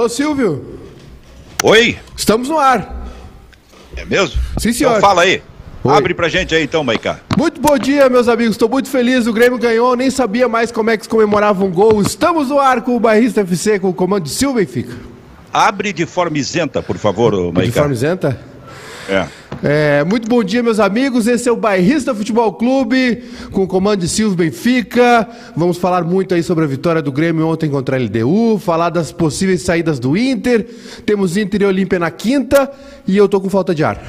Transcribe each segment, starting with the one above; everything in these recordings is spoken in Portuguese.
Alô, Silvio? Oi? Estamos no ar. É mesmo? Sim, senhor. Então fala aí. Oi. Abre pra gente aí então, Maicá. Muito bom dia, meus amigos. Estou muito feliz. O Grêmio ganhou. Nem sabia mais como é que se comemorava um gol. Estamos no ar com o Bairrista FC, com o comando de Silva Benfica. Abre de forma isenta, por favor, ô, De Maicá. forma isenta? É. É, muito bom dia, meus amigos. Esse é o Bairrista Futebol Clube, com o comando de Silvio Benfica. Vamos falar muito aí sobre a vitória do Grêmio ontem contra a LDU, falar das possíveis saídas do Inter. Temos Inter e Olímpia na quinta e eu tô com falta de ar.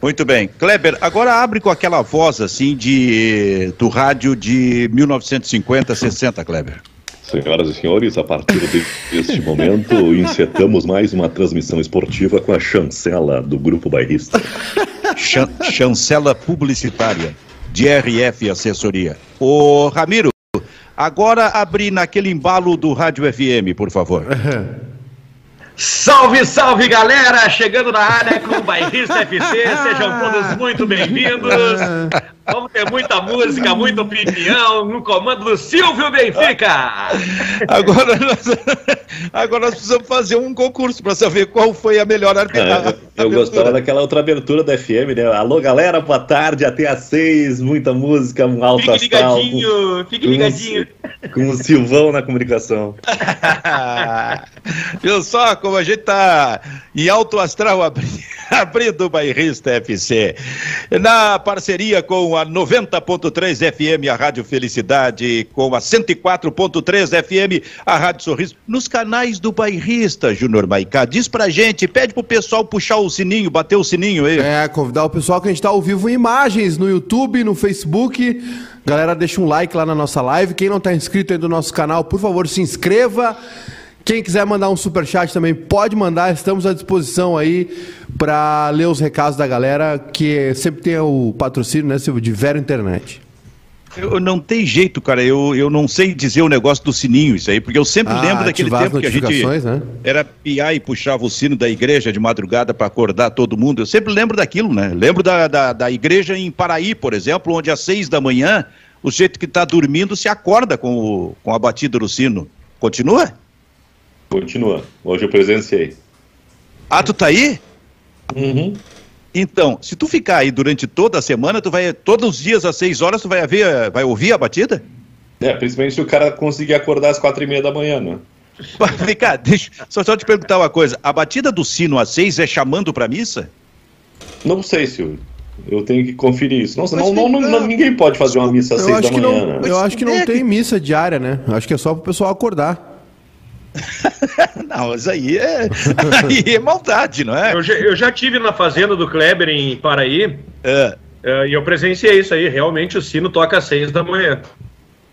Muito bem. Kleber, agora abre com aquela voz assim de do rádio de 1950, 60, Kleber. Senhoras e senhores, a partir deste momento, encetamos mais uma transmissão esportiva com a chancela do Grupo Bairrista. Chan- chancela publicitária de RF Assessoria. Ô, Ramiro, agora abre naquele embalo do Rádio FM, por favor. Salve, salve galera! Chegando na área com o Bairrista FC, sejam todos muito bem-vindos. Vamos ter muita música, muita opinião no comando do Silvio Benfica. Agora nós, agora nós precisamos fazer um concurso para saber qual foi a melhor arbi- a- Ah, eu, eu gostava daquela outra abertura da FM, né? Alô, galera, boa tarde, até às seis, muita música, um alto Fique astral. com- ligadinho, fique com, ligadinho. Com o Silvão na comunicação. Viu só como a gente tá em alto astral abri- abrindo o Bairrista FC. Na parceria com a 90.3 FM, a Rádio Felicidade, com a 104.3 FM, a Rádio Sorriso, nos canais do Bairrista, Júnior Maicá. Diz pra gente, pede pro pessoal puxar o sininho, bater o sininho aí. É, convidar o pessoal que a gente tá ao vivo em imagens no YouTube, no Facebook. Galera, deixa um like lá na nossa live. Quem não tá inscrito aí do nosso canal, por favor, se inscreva. Quem quiser mandar um superchat também pode mandar. Estamos à disposição aí para ler os recados da galera, que sempre tem o patrocínio, né, Silvio, de Vero Internet. Eu não tem jeito, cara. Eu, eu não sei dizer o negócio do sininho, isso aí, porque eu sempre Ah, lembro daquele tempo que a gente né? era piar e puxava o sino da igreja de madrugada para acordar todo mundo. Eu sempre lembro daquilo, né? Lembro da, da, da igreja em Paraí, por exemplo, onde às seis da manhã o jeito que está dormindo se acorda com, o, com a batida do sino. Continua? Continua. Hoje eu presenciei. Ah, tu tá aí? Uhum. Então, se tu ficar aí durante toda a semana, tu vai todos os dias às seis horas tu vai ver, vai ouvir a batida? É, principalmente se o cara conseguir acordar às quatro e meia da manhã, né? Vem cá, deixa só, só te perguntar uma coisa. A batida do sino às seis é chamando pra missa? Não sei, Silvio. Eu tenho que conferir isso. Nossa, não, não, não- ninguém pode fazer uma missa às Eu seis acho da que manhã, não, né? eu acho que não É que- tem missa diária, né? Eu acho que é só pro pessoal acordar. Não, mas aí é, aí é maldade, não é? Eu já, eu já tive na fazenda do Kleber em Paraí É. eh, e eu presenciei isso aí. Realmente o sino toca às seis da manhã.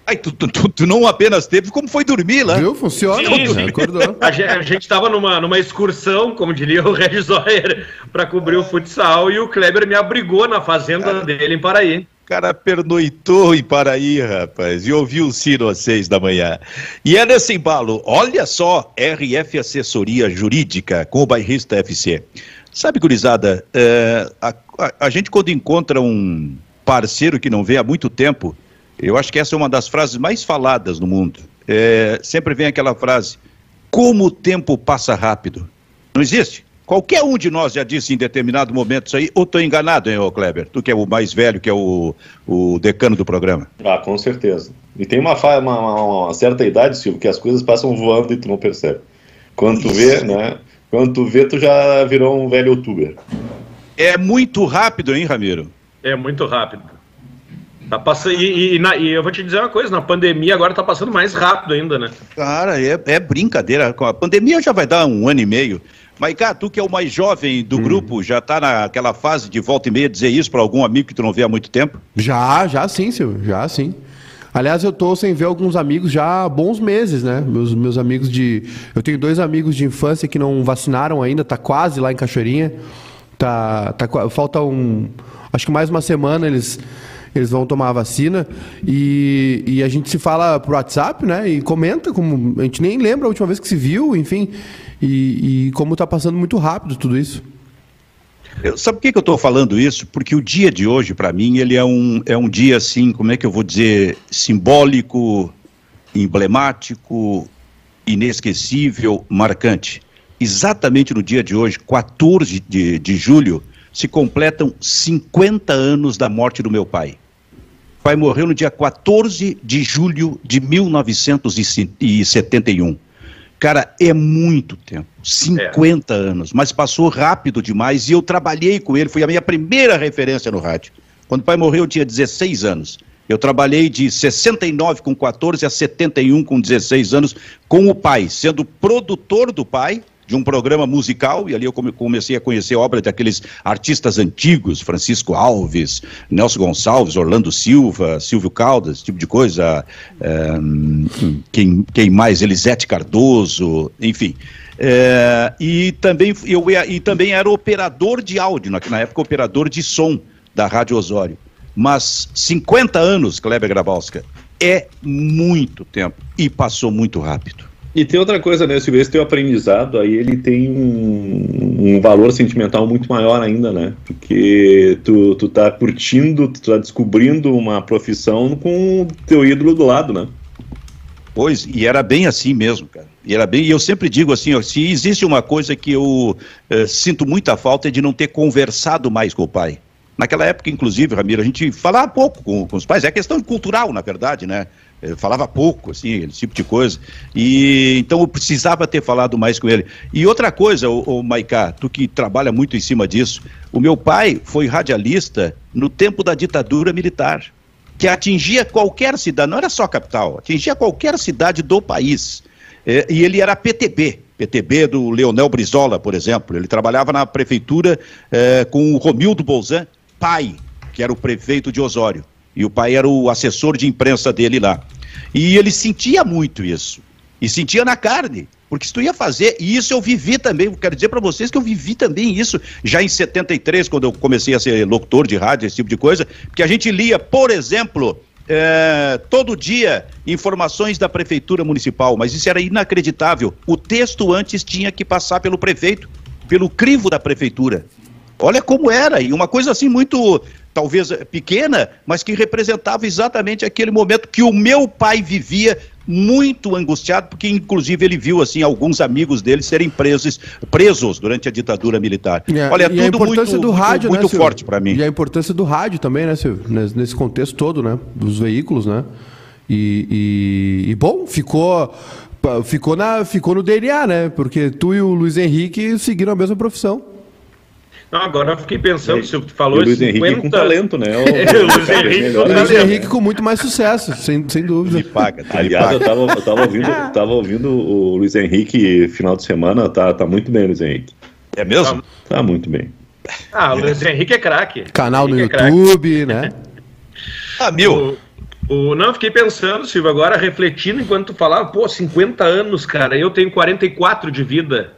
Ai, tu, tu, tu- não apenas teve, como foi dormir lá? Viu? Funciona. Sim, né? sim. Acordou. A gente, a gente tava numa, numa excursão, como diria o Regis Zoyer, para cobrir o futsal e o Kleber me abrigou na fazenda dele em Paraí. Cara pernoitou em Paraí, rapaz, e ouviu o sino às seis da manhã. E é nesse embalo, olha só, RF Assessoria Jurídica com o Bairrista FC. Sabe, gurizada, é, a, a- a gente quando encontra um parceiro que não vê há muito tempo, eu acho que essa é uma das frases mais faladas no mundo. É, sempre vem aquela frase, como o tempo passa rápido. Não existe? Qualquer um de nós já disse em determinado momento isso aí, ou estou enganado, hein, ô Kleber? Tu que é o mais velho, que é o, o decano do programa. Ah, com certeza. E tem uma, uma, uma- uma certa idade, Silvio, que as coisas passam voando e tu não percebe. Quando tu vê, né? Quando tu vê, tu já virou um velho youtuber. É muito rápido, hein, Ramiro? É muito rápido. Tá passando, e, e- e na- e eu vou te dizer uma coisa, na pandemia agora tá passando mais rápido ainda, né? Cara, é, é brincadeira. Com A pandemia já vai dar um ano e meio. Cara, tu que é o mais jovem do grupo, já tá naquela fase de volta e meia dizer isso para algum amigo que tu não vê há muito tempo? Já, já sim, Silvio, já sim. Aliás, eu tô sem ver alguns amigos já há bons meses, né? Meus, meus amigos de. Eu tenho dois amigos de infância que não vacinaram ainda, tá quase lá em Cachoeirinha. Tá, tá, falta um. Acho que mais uma semana eles, eles vão tomar a vacina. E, e a gente se fala por WhatsApp, né? E comenta, como. A gente nem lembra a última vez que se viu, enfim. E, e como tá passando muito rápido tudo isso. Eu- sabe por que, que eu estou falando isso? Porque o dia de hoje, para mim, ele é um, é um dia, assim, como é que eu vou dizer, simbólico, emblemático, inesquecível, marcante. Exatamente no dia de hoje, 14 de, de julho, se completam 50 anos da morte do meu pai. O pai morreu no dia 14 de julho de 1971. Cara, é muito tempo 50 é. anos, mas passou rápido demais e eu trabalhei com ele, foi a minha primeira referência no rádio. Quando o pai morreu, eu tinha 16 anos. Eu trabalhei de 69 com 14 a 71 com 16 anos com o pai, sendo produtor do pai de um programa musical, e ali eu comecei a conhecer obras daqueles artistas antigos, Francisco Alves, Nelson Gonçalves, Orlando Silva, Silvio Caldas, esse tipo de coisa, é, quem, quem mais? Elisete Cardoso, enfim. É, e, também, eu, e também era operador de áudio, na, na época operador de som da Rádio Osório. Mas 50 anos, Kleber Grabowska, é muito tempo e passou muito rápido. E tem outra coisa, né, Silvio, esse teu aprendizado aí, ele tem um, um, valor sentimental muito maior ainda, né? Porque tu, tu tá curtindo, tu tá descobrindo uma profissão com o teu ídolo do lado, né? Pois, e era bem assim mesmo, cara. E era bem, e eu sempre digo assim, ó, se existe uma coisa que eu eh, sinto muita falta é de não ter conversado mais com o pai. Naquela época, inclusive, Ramiro, a gente falava pouco com, com os pais, é questão cultural, na verdade, né? Falava pouco, assim, esse tipo de coisa. E então eu precisava ter falado mais com ele. E outra coisa, o Maiká, tu que trabalha muito em cima disso, o meu pai foi radialista no tempo da ditadura militar, que atingia qualquer cidade, não era só a capital, atingia qualquer cidade do país. É, e ele era PTB, PTB do Leonel Brizola, por exemplo. Ele trabalhava na prefeitura é, com o Romildo Bolzan, pai, que era o prefeito de Osório. E o pai era o assessor de imprensa dele lá. E ele sentia muito isso. E sentia na carne. Porque se tu ia fazer, e isso eu vivi também, quero dizer para vocês que eu vivi também isso, já em 73, quando eu comecei a ser locutor de rádio, esse tipo de coisa, porque a gente lia, por exemplo, é, todo dia informações da prefeitura municipal, mas isso era inacreditável. O texto antes tinha que passar pelo prefeito, pelo crivo da prefeitura. Olha como era, e uma coisa assim muito talvez pequena, mas que representava exatamente aquele momento que o meu pai vivia muito angustiado, porque inclusive ele viu assim alguns amigos dele serem presos, presos durante a ditadura militar. É, Olha, tudo a importância muito, do rádio, muito, muito né, forte para mim. E a importância do rádio também, né, Silvio? Nesse contexto todo, né, dos veículos, né? E, e, e bom, ficou ficou na ficou no DNA, né? Porque tu e o Luiz Henrique seguiram a mesma profissão. Não, agora eu fiquei pensando, se você falou Luiz 50... Henrique com talento, né? O, Luiz, Henrique, com Luiz Henrique com muito mais sucesso, sem, sem dúvida. paga, Aliás, eu tava, eu tava, ouvindo, tava ouvindo o Luiz Henrique final de semana, tá, tá muito bem, Luiz Henrique. É mesmo? Tá, tá muito bem. Ah, o Luiz Henrique é craque. Canal no é YouTube, é né? Ah, mil. O, o, não, fiquei pensando, Silvio, agora refletindo enquanto tu falava, pô, 50 anos, cara, eu tenho 44 de vida.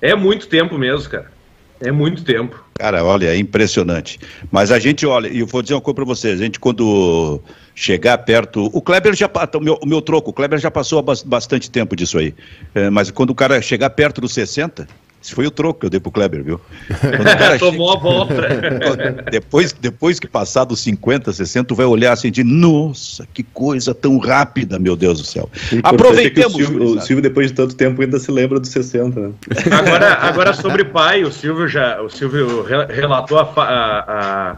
É muito tempo mesmo, cara. É muito tempo. Cara, olha, é impressionante. Mas a gente, olha, e eu vou dizer uma coisa para vocês, a gente quando chegar perto, o Kleber já, o meu, o meu troco, o Kleber já passou bastante tempo disso aí, é, mas quando o cara chegar perto dos 60, esse foi o troco que eu dei pro Kleber, viu? Tomou chega... a volta. depois, depois que passar dos 50, 60, tu vai olhar assim de nossa, que coisa tão rápida, meu Deus do céu. Aproveitemos. É o, Silvio, o Silvio, depois de tanto tempo, ainda se lembra dos 60. Né? Agora, agora sobre pai, o Silvio já. O Silvio relatou a, a, a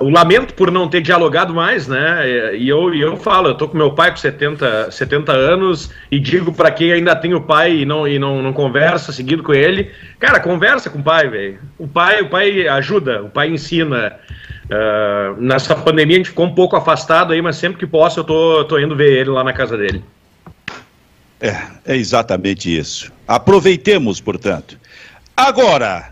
o lamento por não ter dialogado mais, né? E eu, e eu falo, eu tô com meu pai com 70, 70 anos e digo para quem ainda tem o pai e não, e não, não conversa seguido com ele, cara, conversa com o pai, velho. O pai, o pai ajuda, o pai ensina. Uh, nessa pandemia a gente ficou um pouco afastado aí, mas sempre que posso eu tô, tô indo ver ele lá na casa dele. É, é exatamente isso. Aproveitemos, portanto. Agora,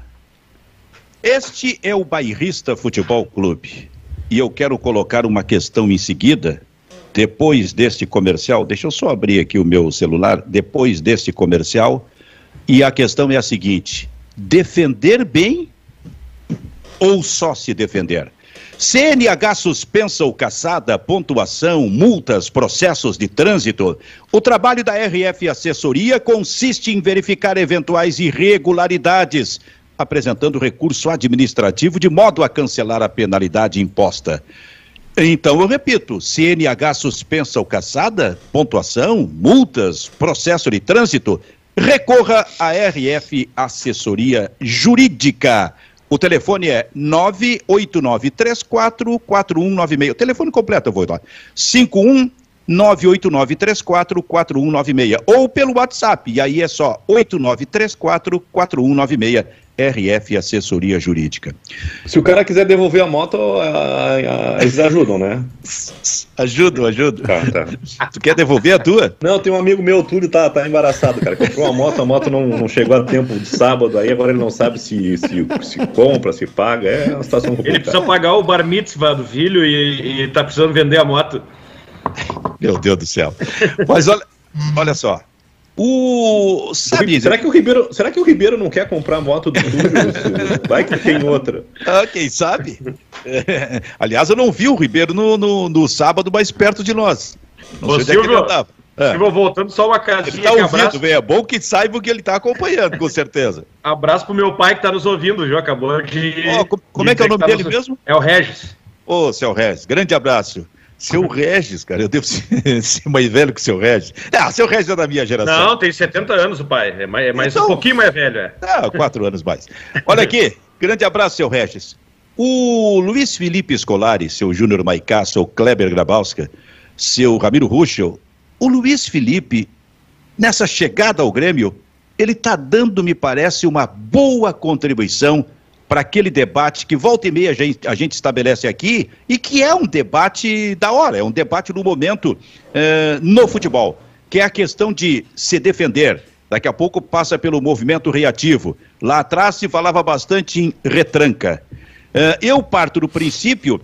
este é o Bairrista Futebol Clube. E eu quero colocar uma questão em seguida, depois deste comercial. Deixa eu só abrir aqui o meu celular. Depois deste comercial. E a questão é a seguinte: defender bem ou só se defender? CNH suspensa ou caçada, pontuação, multas, processos de trânsito. O trabalho da RF Assessoria consiste em verificar eventuais irregularidades apresentando recurso administrativo de modo a cancelar a penalidade imposta. Então eu repito: CNH suspensa ou caçada, pontuação, multas, processo de trânsito, recorra à RF Assessoria Jurídica. O telefone é 989344196. O telefone completo eu vou lá. 51 989344196 ou pelo WhatsApp, e aí é só 89344196. RF Assessoria Jurídica. Se o cara quiser devolver a moto, a, a, eles ajudam, né? Ajudam, ajudam. Tá, tá. Tu quer devolver a tua? Não, tem um amigo meu, Túlio, tá, tá embaraçado, cara. Comprou uma moto, a moto não, não chegou a tempo de sábado, aí agora ele não sabe se, se, se compra, se paga. É uma situação complicada. Ele precisa pagar o bar mitzvah do filho e, e tá precisando vender a moto. Meu Deus do céu. Mas olha, olha só, o. Sabe, será, que o Ribeiro, será que o Ribeiro não quer comprar a moto do Túlio? Vai que tem outra. Ah, quem sabe? É. Aliás, eu não vi o Ribeiro no, no, no sábado mais perto de nós. Não Ô, sei Silvio, onde é que É. Silvio, voltando só uma casinha. Ele tá ouvindo, abraço... é bom que saiba que ele tá acompanhando, com certeza. abraço pro meu pai que tá nos ouvindo, viu? Acabou de. Oh, como, como é que é o nome tá dele nos... mesmo? É o Regis. Ô, oh, seu Regis, grande abraço. Seu Regis, cara, eu devo ser, ser mais velho que o seu Regis. Ah, seu Regis é da minha geração. Não, tem 70 anos o pai. É mais, é mais então, um pouquinho mais velho, é. Ah, quatro anos mais. Olha aqui, grande abraço, seu Regis. O Luiz Felipe Scolari, seu Júnior Maicá, seu Kleber Grabowska, seu Ramiro Ruschel, o Luiz Felipe, nessa chegada ao Grêmio, ele está dando, me parece, uma boa contribuição para aquele debate que volta e meia a gente, a gente, estabelece aqui e que é um debate da hora, é um debate no momento eh, no futebol, que é a questão de se defender. Daqui a pouco passa pelo movimento reativo. Lá atrás se falava bastante em retranca. Eh, eu parto do princípio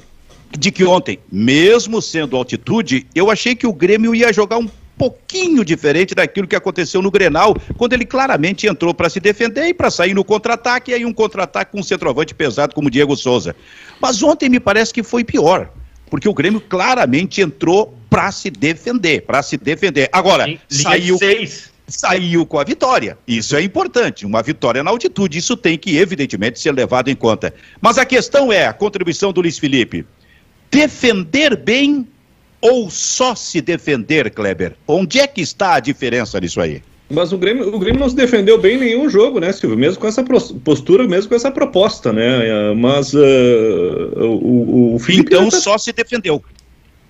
de que ontem, mesmo sendo altitude, eu achei que o Grêmio ia jogar um pouquinho diferente daquilo que aconteceu no Grenal, quando ele claramente entrou para se defender e para sair no contra-ataque, e aí um contra-ataque com um centroavante pesado como Diego Souza. Mas ontem me parece que foi pior, porque o Grêmio claramente entrou para se defender, para se defender. Agora, saiu saiu com a vitória. Isso é importante, uma vitória na altitude, isso tem que evidentemente ser levado em conta. Mas a questão é a contribuição do Luiz Felipe. Defender bem ou só se defender, Kleber? Onde é que está a diferença nisso aí? Mas o Grêmio, o Grêmio não se defendeu bem em nenhum jogo, né, Silvio? Mesmo com essa postura, mesmo com essa proposta, né? Mas uh, o, o Felipe Então tá... só se defendeu.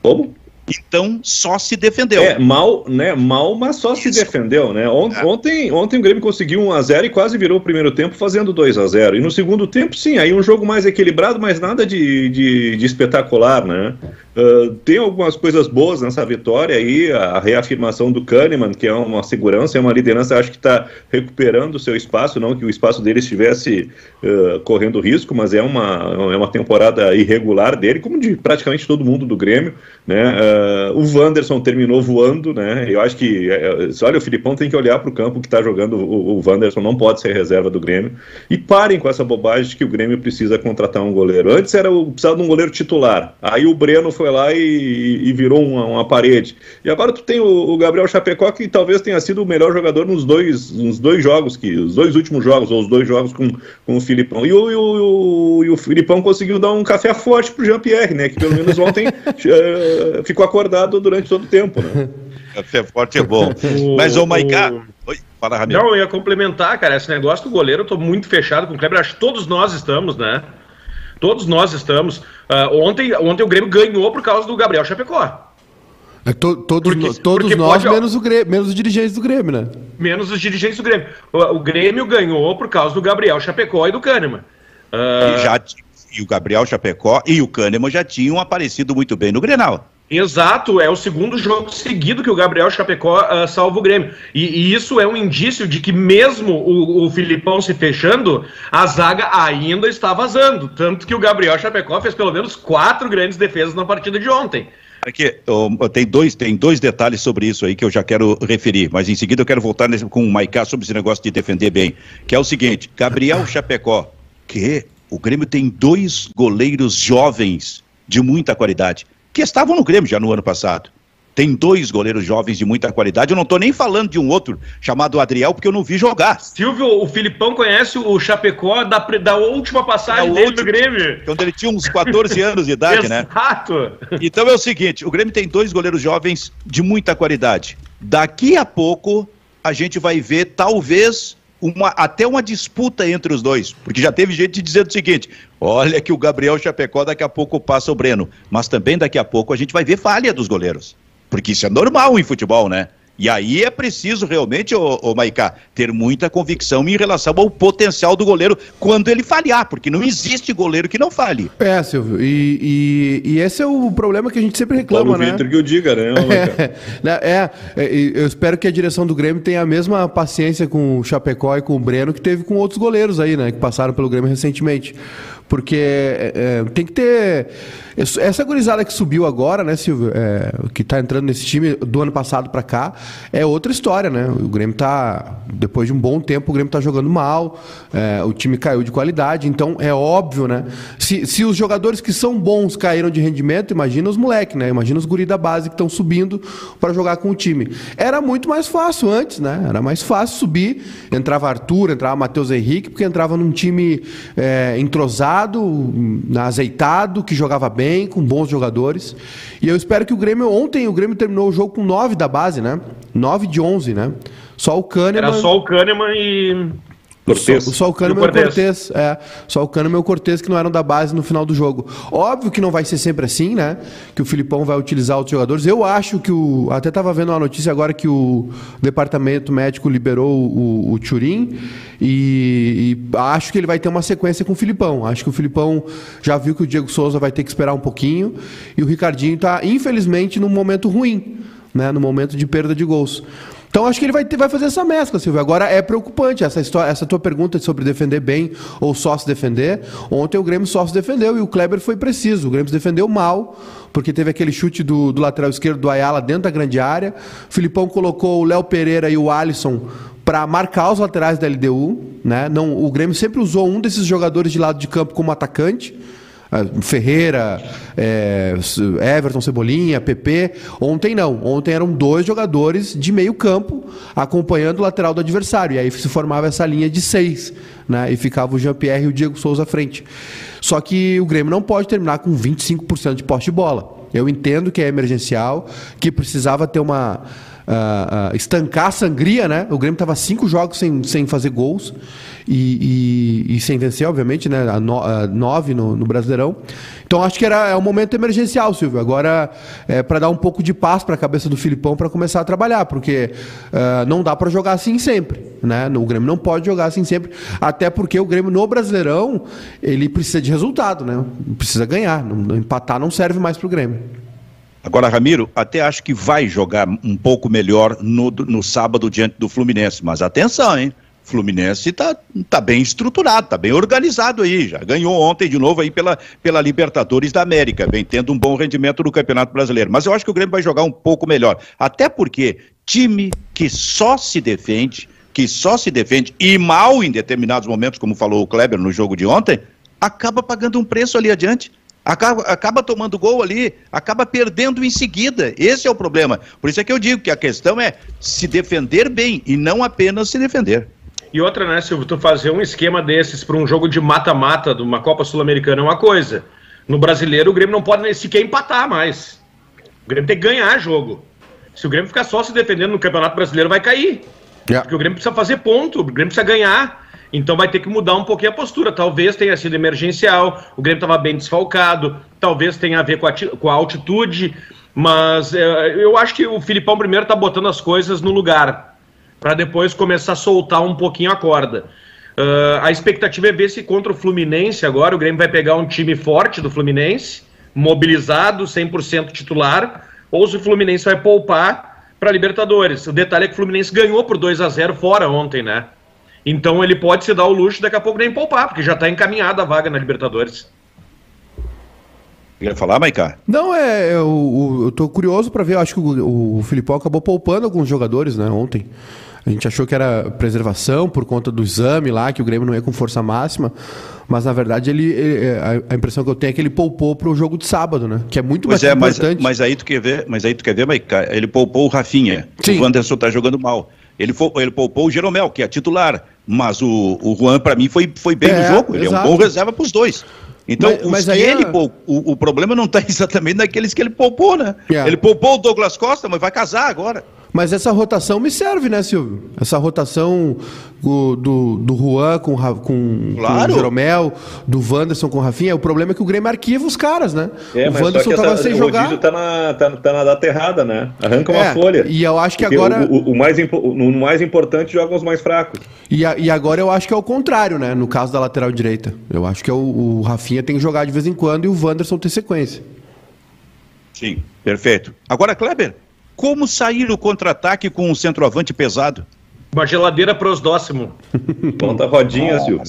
Como? Então só se defendeu. É, mal, né? Mal, mas só Isso. se defendeu, né? Ont, é. Ontem, ontem o Grêmio conseguiu 1 a 0 e quase virou o primeiro tempo fazendo 2 a 0 E no segundo tempo, sim, aí um jogo mais equilibrado, mas nada de, de, de espetacular, né? Uh, tem algumas coisas boas nessa vitória aí, a reafirmação do Kahneman, que é uma segurança, é uma liderança, acho que está recuperando o seu espaço, não que o espaço dele estivesse uh, correndo risco, mas é uma, é uma temporada irregular dele, como de praticamente todo mundo do Grêmio, né? Uh, o Wanderson terminou voando, né? Eu acho que, olha, o Filipão tem que olhar para o campo que está jogando o, o Wanderson, não pode ser reserva do Grêmio, e parem com essa bobagem de que o Grêmio precisa contratar um goleiro. Antes era o, precisava de um goleiro titular, aí o Breno foi foi lá e, e virou uma, uma, parede. E agora tu tem o, o, Gabriel Chapecó, que talvez tenha sido o melhor jogador nos dois, nos dois jogos, que, os dois últimos jogos, ou os dois jogos com, com o Filipão. E o, e o, e o Filipão conseguiu dar um café forte pro Jean-Pierre, né? Que pelo menos ontem uh, ficou acordado durante todo o tempo, né? Café forte é bom. Mas, ô, Maicá... Oi, fala, Ramiro. Não, eu ia complementar, cara, esse negócio do goleiro, eu tô muito fechado com o Kleber, acho que todos nós estamos, né? Todos nós estamos. Uh, ontem, ontem o Grêmio ganhou por causa do Gabriel Chapecó. É to, todos porque, todos porque nós, pode, menos, o Grêmio, menos os dirigentes do Grêmio, né? Menos os dirigentes do Grêmio. O, o Grêmio ganhou por causa do Gabriel Chapecó e do Kahneman. Uh... E, já, e o Gabriel Chapecó e o Kahneman já tinham aparecido muito bem no Grenal. Exato, é o segundo jogo seguido que o Gabriel Chapecó uh, salva o Grêmio. E, e, isso é um indício de que, mesmo o, o, Filipão se fechando, a zaga ainda está vazando. Tanto que o Gabriel Chapecó fez pelo menos quatro grandes defesas na partida de ontem. Aqui, oh, tem, dois, tem dois detalhes sobre isso aí que eu já quero referir, mas em seguida eu quero voltar nesse, com o Maicá sobre esse negócio de defender bem. Que é o seguinte: Gabriel Chapecó, que o Grêmio tem dois goleiros jovens de muita qualidade que estavam no Grêmio já no ano passado. tem dois goleiros jovens de muita qualidade. Eu não estou nem falando de um outro chamado Adriel, porque eu não vi jogar. Silvio, o Filipão conhece o Chapecó da, da última passagem dele última, no Grêmio. Quando ele tinha uns 14 anos de idade, né? Exato. Então é o seguinte: o Grêmio tem dois goleiros jovens de muita qualidade. Daqui a pouco a gente vai ver, talvez, uma, até uma disputa entre os dois, porque já teve gente dizendo o seguinte: olha que o Gabriel Chapecó daqui a pouco passa o Breno, mas também daqui a pouco a gente vai ver falha dos goleiros. Porque isso é normal em futebol, né? E aí é preciso realmente, ô, ô Maicá, ter muita convicção em relação ao potencial do goleiro quando ele falhar, porque não existe goleiro que não falhe. É, Silvio, e, e, e esse é o problema que a gente sempre reclama, Paulo né? Vitor que eu diga, né? né? é, é, eu espero que a direção do Grêmio tenha a mesma paciência com o Chapecó e com o Breno que teve com outros goleiros aí, né? Que passaram pelo Grêmio recentemente. Porque é, é, tem que ter. Essa gurizada que subiu agora, né, Silvio? É, que está entrando nesse time do ano passado para cá, é outra história, né? O Grêmio tá. Depois de um bom tempo, o Grêmio está jogando mal, é, o time caiu de qualidade, então é óbvio, né? Se, se os jogadores que são bons caíram de rendimento, imagina os moleques, né? Imagina os guri da base que estão subindo para jogar com o time. Era muito mais fácil antes, né? Era mais fácil subir. Entrava Arthur, entrava Matheus Henrique, porque entrava num time é, entrosado azeitado, que jogava bem, com bons jogadores. E eu espero que o Grêmio, ontem o Grêmio terminou o jogo com 9 da base, né? 9 de 11, né? Só o Kahneman... Era só o Kahneman e Cortez. Só, só o Kahneman e o Cortez. É, só o Kahneman e o Cortez que não eram da base no final do jogo. Óbvio que não vai ser sempre assim, né? Que o Filipão vai utilizar outros jogadores. Eu acho que o. Até estava vendo uma notícia agora que o departamento médico liberou o, o Turim e, e, acho que ele vai ter uma sequência com o Filipão. Acho que o Filipão já viu que o Diego Souza vai ter que esperar um pouquinho e o Ricardinho está, infelizmente, num momento ruim, né? No momento de perda de gols. Então acho que ele vai, ter, vai fazer essa mescla, Silvio. Agora é preocupante essa história, essa tua pergunta sobre defender bem ou só se defender. Ontem o Grêmio só se defendeu e o Kleber foi preciso. O Grêmio se defendeu mal, porque teve aquele chute do, do lateral esquerdo do Ayala dentro da grande área. O Filipão colocou o Léo Pereira e o Alisson para marcar os laterais da LDU. Né? Não, o Grêmio sempre usou um desses jogadores de lado de campo como atacante. Ah, Ferreira, é, Everton, Cebolinha, PP. Ontem não. Ontem eram dois jogadores de meio campo acompanhando o lateral do adversário. E aí se formava essa linha de seis. Né? E ficava o Jean-Pierre e o Diego Souza à frente. Só que o Grêmio não pode terminar com 25% de poste de bola. Eu entendo que é emergencial, que precisava ter uma. Uh, estancar a sangria, né? O Grêmio estava cinco jogos sem, sem fazer gols e, e, e, sem vencer, obviamente, né? A, no, a nove no, no, Brasileirão. Então acho que era é um momento emergencial, Silvio. Agora é para dar um pouco de paz para a cabeça do Filipão para começar a trabalhar, porque uh, não dá para jogar assim sempre, né? O Grêmio não pode jogar assim sempre, até porque o Grêmio no Brasileirão ele precisa de resultado, né? Precisa ganhar. Não, empatar não serve mais para o Grêmio. Agora, Ramiro, até acho que vai jogar um pouco melhor no, no sábado diante do Fluminense, mas atenção, hein? Fluminense está tá bem estruturado, está bem organizado aí. Já ganhou ontem de novo aí pela, pela Libertadores da América, vem tendo um bom rendimento no Campeonato Brasileiro. Mas eu acho que o Grêmio vai jogar um pouco melhor. Até porque time que só se defende, que só se defende e mal em determinados momentos, como falou o Kleber no jogo de ontem, acaba pagando um preço ali adiante. Acaba, acaba tomando gol ali, acaba perdendo em seguida. Esse é o problema. Por isso é que eu digo que a questão é se defender bem e não apenas se defender. E outra, né, Silvio, tu fazer um esquema desses para um jogo de mata-mata de uma Copa Sul-Americana é uma coisa. No brasileiro, o Grêmio não pode nem sequer empatar mais. O Grêmio tem que ganhar jogo. Se o Grêmio ficar só se defendendo no Campeonato Brasileiro, vai cair. Yeah. Porque o Grêmio precisa fazer ponto, o Grêmio precisa ganhar. Então vai ter que mudar um pouquinho a postura. Talvez tenha sido emergencial, o Grêmio estava bem desfalcado, talvez tenha a ver com a, com a altitude, mas é, eu acho que o Filipão primeiro está botando as coisas no lugar para depois começar a soltar um pouquinho a corda. Uh, a expectativa é ver se contra o Fluminense agora o Grêmio vai pegar um time forte do Fluminense, mobilizado, 100% titular, ou se o Fluminense vai poupar para Libertadores. O detalhe é que o Fluminense ganhou por 2 a 0 fora ontem, né? Então ele pode se dar o luxo daqui a pouco nem poupar, porque já está encaminhada a vaga na Libertadores. Quer falar, Maiká? Não, é. Eu, eu tô curioso para ver. Eu acho que o, o Filipão acabou poupando alguns jogadores, né, ontem. A gente achou que era preservação por conta do exame lá, que o Grêmio não ia com força máxima. Mas na verdade ele, ele- a, a impressão que eu tenho é que ele poupou para o jogo de sábado, né? Que é muito Pois mais é, mas, importante. mas aí tu quer ver, mas aí tu quer ver, Maica, ele poupou o Rafinha. Sim. O Wanderson tá jogando mal. Ele, ele poupou o Jeromel, que é titular. Mas o, o Juan, para mim, foi, foi bem É, no jogo. Ele exato. é um bom reserva para os dois. Então, Mas- mas ele é- pou- o, o problema não está exatamente naqueles que ele poupou, né? É. Ele poupou o Douglas Costa, mas vai casar agora. Mas essa rotação me serve, né, Silvio? Essa rotação do, do, do Juan com, o com, Claro. com o Jeromel, do Wanderson com o Rafinha. O problema é que o Grêmio arquiva os caras, né? É, o Wanderson que tava essa, sem o jogar. rodízio tá na, tá, tá na data errada, né? Arranca uma É, folha. e eu acho que Porque agora- O, o- o mais, impo- no mais importante jogam os mais fracos. E, a- e agora eu acho que é o contrário, né? No caso da lateral direita. Eu acho que é o, o Rafinha tem que jogar de vez em quando e o Wanderson tem sequência. Sim, perfeito. Agora, Kleber, como sair no contra-ataque com um centroavante pesado? Uma geladeira prosdóximo. Conta a rodinha, Silvio.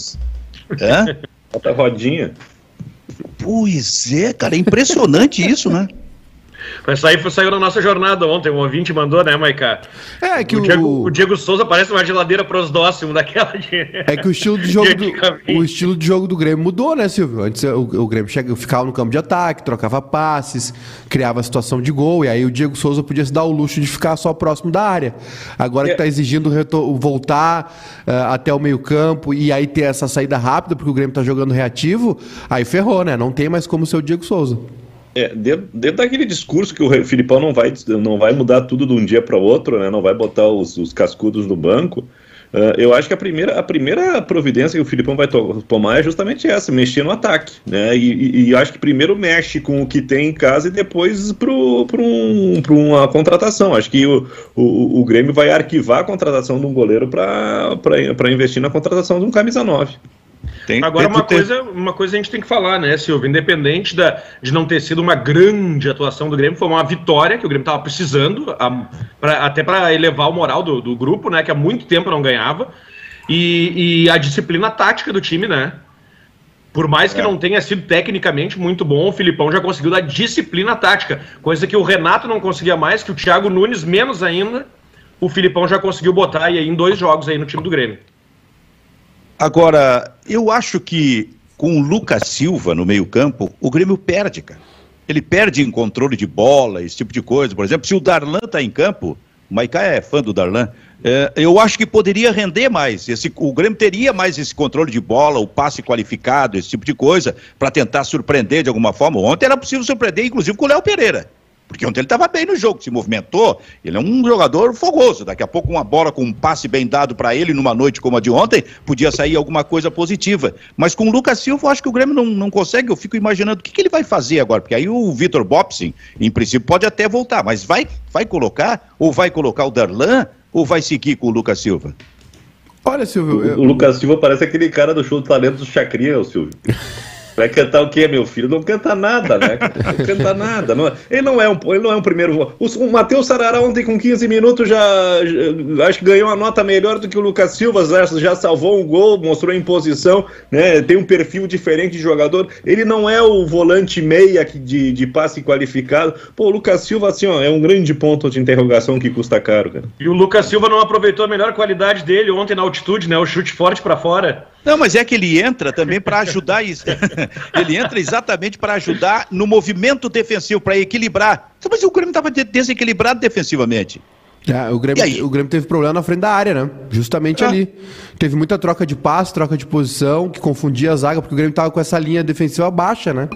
Hã? Conta a rodinha. Pois é, cara, é impressionante isso, né? Mas isso aí foi- saiu na nossa jornada ontem. Um ouvinte mandou, né, Maiká? É que o, o, Diego, o Diego Souza parece uma geladeira prosdóximo daquela de... É que o estilo de jogo do, o estilo de jogo do Grêmio mudou, né, Silvio? Antes o, o Grêmio chega, ficava no campo de ataque, trocava passes, criava situação de gol, e aí o Diego Souza podia se dar o luxo de ficar só próximo da área. Agora que É. tá exigindo voltar eh, até o meio-campo e aí ter essa saída rápida, porque o Grêmio tá jogando reativo, aí ferrou, né? Não tem mais como ser o Diego Souza. É, dentro, dentro daquele discurso que o Filipão não vai, não vai mudar tudo de um dia para o outro, né? não vai botar os, os cascudos no banco. eh, eu acho que a primeira, a primeira providência que o Filipão vai to- tomar é justamente essa, mexer no ataque. Né? E, e- acho que primeiro mexe com o que tem em casa e depois para um, pra uma contratação. Acho que o, o, o Grêmio vai arquivar a contratação de um goleiro para investir na contratação de um camisa 9. Tem- Agora, tem- uma tem- coisa, uma coisa a gente tem que falar, né, Silvio? Independente da, de não ter sido uma grande atuação do Grêmio, foi uma vitória que o Grêmio estava precisando, a- pra- até para elevar o moral do, do grupo, né, que há muito tempo não ganhava, e, e a disciplina tática do time, né? Por mais que É. não tenha sido tecnicamente muito bom, o Filipão já conseguiu dar disciplina tática, coisa que o Renato não conseguia mais, que o Thiago Nunes menos ainda, o Filipão já conseguiu botar aí em dois jogos aí no time do Grêmio. Agora, eu acho que com o Lucas Silva no meio-campo, o Grêmio perde, cara. Ele perde em controle de bola, esse tipo de coisa. Por exemplo, se o Darlan tá em campo, o Maicá é fã do Darlan, é, eu acho que poderia render mais. Esse, o Grêmio teria mais esse controle de bola, o passe qualificado, esse tipo de coisa, para tentar surpreender de alguma forma. Ontem era possível surpreender, inclusive, com o Léo Pereira. Porque ontem ele estava bem no jogo, se movimentou. Ele é um jogador fogoso. Daqui a pouco, uma bola com um passe bem dado para ele numa noite como a de ontem, podia sair alguma coisa positiva. Mas com o Lucas Silva, eu acho que o Grêmio não, não consegue. Eu fico imaginando o que, que ele vai fazer agora. Porque aí o Vitor Bopsin, em princípio, pode até voltar. Mas vai, vai colocar? Ou vai colocar o Darlan? Ou vai seguir com o Lucas Silva? Olha, Silvio. O, eu- o Lucas Silva parece aquele cara do show do talento do Chacrinha, o Silvio. Vai cantar o quê, meu filho? Não canta nada, né? Não canta nada. Não- ele, não é um, ele não é um primeiro. O, o Matheus Sarará ontem com 15 minutos já, já- acho que ganhou uma nota melhor do que o Lucas Silva, já, já salvou um gol, mostrou imposição, né? Tem um perfil diferente de jogador. Ele não é o volante meia que- de, de passe qualificado. Pô, o Lucas Silva, assim, ó, é um grande ponto de interrogação que custa caro, cara. E o Lucas Silva não aproveitou a melhor qualidade dele ontem na altitude, né? O chute forte pra fora. Não, mas é que ele entra também para ajudar isso. ele entra exatamente para ajudar no movimento defensivo, para equilibrar. Mas o Grêmio estava desequilibrado defensivamente. É, o, Grêmio, o Grêmio teve problema na frente da área, né? Justamente Ah. ali. Teve muita troca de passe, troca de posição, que confundia a zaga, porque o Grêmio tava com essa linha defensiva baixa, né?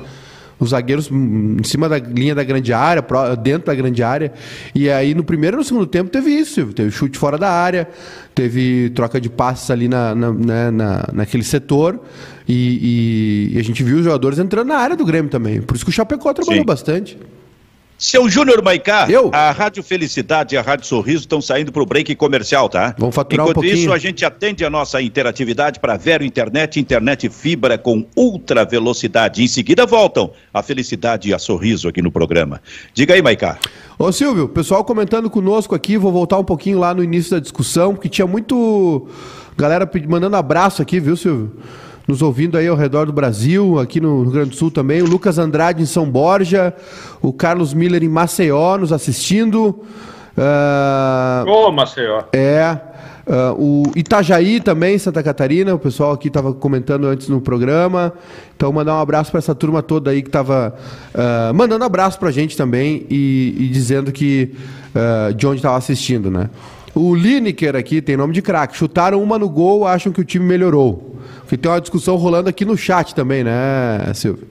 Os zagueiros em cima da linha da grande área, dentro da grande área. E aí, no primeiro e no segundo tempo, teve isso. Teve chute fora da área, teve troca de passes ali na, na- né, na- naquele setor. E, e- e a gente viu os jogadores entrando na área do Grêmio também. Por isso que o Chapecó trabalhou Sim. bastante. Seu Júnior Maicá, Eu? a Rádio Felicidade e a Rádio Sorriso estão saindo para o break comercial, tá? Vamos faturar um Enquanto pouquinho. isso, a gente atende a nossa interatividade para Vero Internet, internet fibra com ultra velocidade. Em seguida voltam a Felicidade e a Sorriso aqui no programa. Diga aí, Maicá. Ô Silvio, pessoal comentando conosco aqui, vou voltar um pouquinho lá no início da discussão, porque tinha muito galera mandando abraço aqui, viu, Silvio? Nos ouvindo aí ao redor do Brasil, aqui no Rio Grande do Sul também. O Lucas Andrade em São Borja, o Carlos Miller em Maceió nos assistindo. Ah, Ô, Maceió. é. Uh, o Itajaí também, Santa Catarina, o pessoal aqui estava comentando antes no programa. Então, mandar um abraço para essa turma toda aí que estava uh, mandando abraço para a gente também e, e dizendo que uh, de onde estava assistindo, né? O Lineker aqui tem nome de craque. Chutaram uma no gol, acham que o time melhorou. Porque tem uma discussão rolando aqui no chat também, né, Silvio?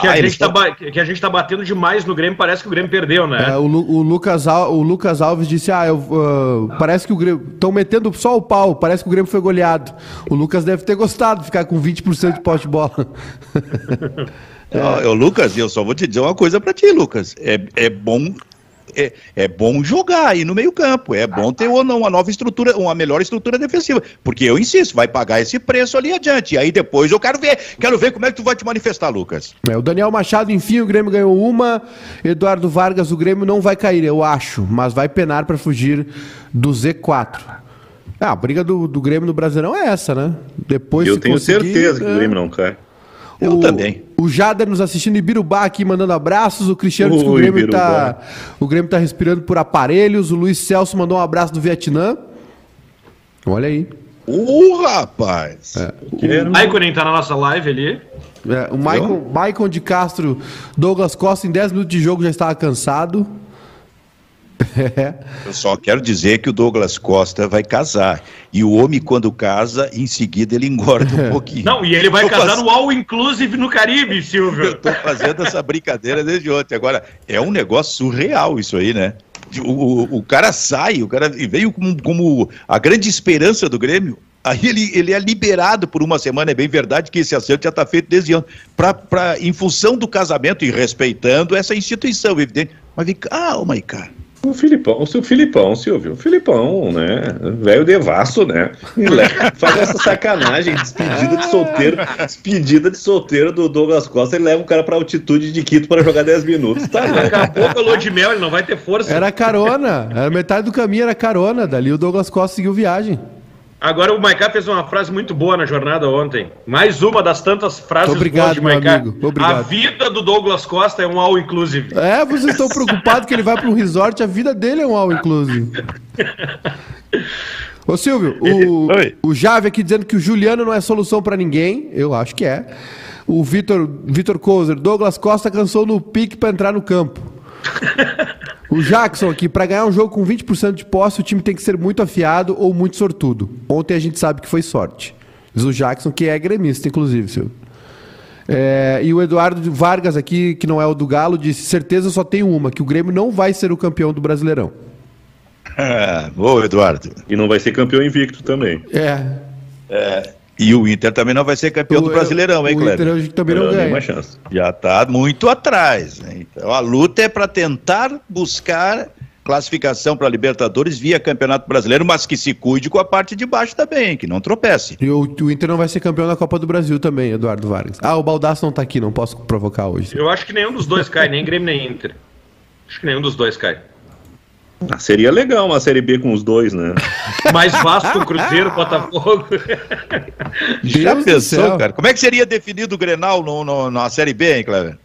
Que, ah, a gente tá, que a gente tá batendo demais no Grêmio, parece que o Grêmio perdeu, né? É, o, o, Lucas Al, o Lucas Alves disse: Ah, eu, uh, parece que o Grêmio. Estão metendo só o pau, parece que o Grêmio foi goleado. O Lucas deve ter gostado de ficar com 20% de poste de bola. é. Lucas, eu só vou te dizer uma coisa para ti, Lucas. É, é bom é, é bom jogar aí no meio-campo, é bom ter uma, uma nova estrutura, uma melhor estrutura defensiva. Porque eu insisto, vai pagar esse preço ali adiante. E aí depois eu quero ver, quero ver como é que tu vai te manifestar, Lucas. É, o Daniel Machado, enfim, o Grêmio ganhou uma. Eduardo Vargas, o Grêmio não vai cair, eu acho, mas vai penar para fugir do Z4. Ah, a briga do, do Grêmio no Brasileirão é essa, né? Depois eu tenho certeza que o Grêmio não cai. Eu o, também. O Jader nos assistindo em Birubá aqui, mandando abraços. O Cristiano disse que o Grêmio, tá, o Grêmio tá respirando por aparelhos. O Luiz Celso mandou um abraço do Vietnã. Olha aí. Uh, rapaz! É. O Maicon tá na nossa live ali. É, o Maicon, Maicon de Castro, Douglas Costa, em 10 minutos de jogo já estava cansado. Eu só quero dizer que o Douglas Costa vai casar. E o homem, quando casa, em seguida ele engorda um pouquinho. Não, e ele vai casar faz... no All Inclusive no Caribe, Silvio. Eu tô fazendo essa brincadeira desde ontem. Agora, é um negócio surreal isso aí, né? O, o, o cara sai, o cara veio como, como a grande esperança do Grêmio. Aí ele, ele é liberado por uma semana, é bem verdade que esse acerto já está feito desde ontem, pra, pra, em função do casamento e respeitando essa instituição, evidente. Mas vem cá, oh my God. O Filipão, o seu Filipão, Silvio, o Filipão, né? Velho devasso, né? Faz essa sacanagem, despedida de solteiro, despedida de solteiro do Douglas Costa, ele leva o cara pra altitude de Quito para jogar 10 minutos, tá? Né? Acabou com a lua de mel, ele não vai ter força. Era carona, era metade do caminho era carona, dali o Douglas Costa seguiu viagem. Agora o Maiká fez uma frase muito boa na jornada ontem. Mais uma das tantas frases Obrigado, boas de Maiká. Obrigado. A vida do Douglas Costa é um all inclusive. É, vocês estão preocupados que ele vai para um resort, a vida dele é um all inclusive. Ô Silvio, o, o Jave aqui dizendo que o Juliano não é solução para ninguém. Eu acho que é. O Vitor Vitor Kozer, Douglas Costa cansou no pique para entrar no campo. O Jackson aqui, para ganhar um jogo com 20% de posse, o time tem que ser muito afiado ou muito sortudo. Ontem a gente sabe que foi sorte. Diz o Jackson, que é gremista, inclusive, seu. É, e o Eduardo Vargas aqui, que não é o do Galo, disse: certeza só tem uma, que o Grêmio não vai ser o campeão do Brasileirão. Ah, boa, Eduardo. E não vai ser campeão invicto também. É. É. E o Inter também não vai ser campeão o, do Brasileirão, hein, Cleber? O Inter também não, não ganha. chance. Já está muito atrás. Né? Então a luta é para tentar buscar classificação para Libertadores via Campeonato Brasileiro, mas que se cuide com a parte de baixo também, que não tropece. E o, o Inter não vai ser campeão da Copa do Brasil também, Eduardo Vargas. Ah, o Baldaço não está aqui, não posso provocar hoje. Eu acho que nenhum dos dois cai, nem Grêmio nem Inter. Acho que nenhum dos dois cai. Ah, seria legal uma Série B com os dois, né? Mais Vasco, Cruzeiro, Botafogo. Já pensou, cara? Como é que seria definido o Grenal no, no, na Série B, hein, Cleber?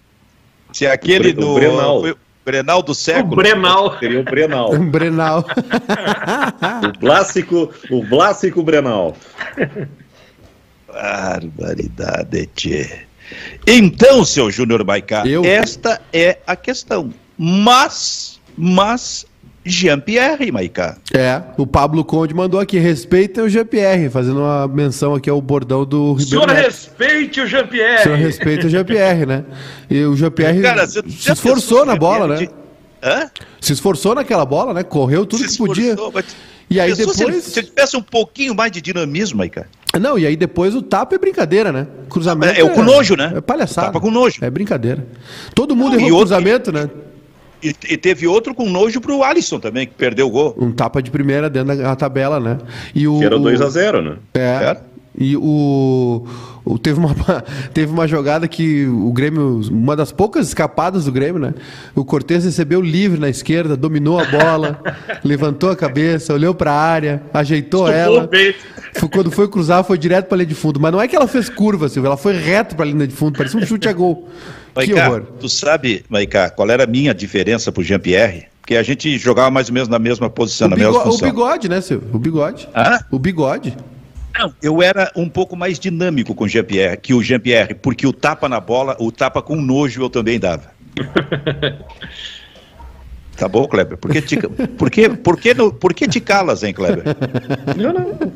Se aquele o, no... Grenal. Foi, Grenal do século. O Brenal. Seria o Brenal. Um Brenal. o clássico, o clássico Brenal. Barbaridade, tchê. Então, seu Júnior Baicá, Eu... esta é a questão. Mas, mas Jean-Pierre, Maiká. É, o Pablo Conde mandou aqui, respeitem o Jean-Pierre, fazendo uma menção aqui ao bordão do Ribeiro Senhor respeite o Jean-Pierre. Senhor respeita o Jean-Pierre, né? E o Jean-Pierre se esforçou na bola, né? Hã? Se esforçou naquela bola, né? Correu tudo se que podia. Mas... E aí depois... Se ele, se ele tivesse um pouquinho mais de dinamismo, Maiká. Não, e aí depois o tapa é brincadeira, né? Cruzamento. É, é o com nojo, né? É palhaçada. Tapa com nojo. É brincadeira. Todo mundo Não, errou cruzamento, né? E, e, teve outro com nojo pro Alisson também, que perdeu o gol. Um tapa de primeira dentro da tabela, né? E o, que era 2 a 0 né? É. Era? E o, o, teve, uma, teve uma jogada que o Grêmio, uma das poucas escapadas do Grêmio, né? O Cortez recebeu livre na esquerda, dominou a bola, levantou a cabeça, olhou para a área, ajeitou ela. Quando foi cruzar, foi direto para a linha de fundo. Mas não é que ela fez curva, Silvio, ela foi reto para a linha de fundo, parecia um chute a gol. Maiká, tu sabe, Maiká, qual era a minha diferença pro Jean-Pierre? Porque a gente jogava mais ou menos na mesma posição, o na mesma função. O bigode, né, Silvio? O bigode. Hã? O bigode. Não, eu era um pouco mais dinâmico com o Jean-Pierre, que o Jean-Pierre, porque o tapa na bola, o tapa com nojo eu também dava. Tá bom, Kleber? Por que te, por que, por que, por que te calas, hein, Kleber? Não, não.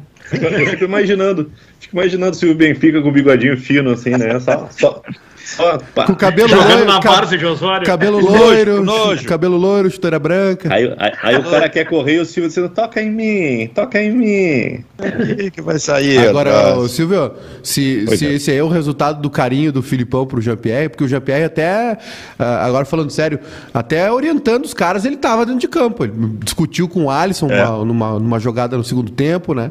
Eu fico imaginando, fico imaginando se o Benfica com o bigodinho fino, assim, né? Só, só, só pá. Com o cabelo Jogando loiro. na ca- de Osório. Cabelo loiro, nojo. cabelo loiro, chuteira branca. Aí, aí, aí o cara quer correr e o Silvio dizendo, toca em mim, toca em mim. Ih, que vai sair. Agora, ô, Silvio, se, Pois se é. esse aí é o resultado do carinho do Filipão pro Jean-Pierre, porque o Jean-Pierre até, ah, agora falando sério, até orientando os caras, ele tava dentro de campo. Ele discutiu com o Alisson É. uma- numa, numa jogada no segundo tempo, né?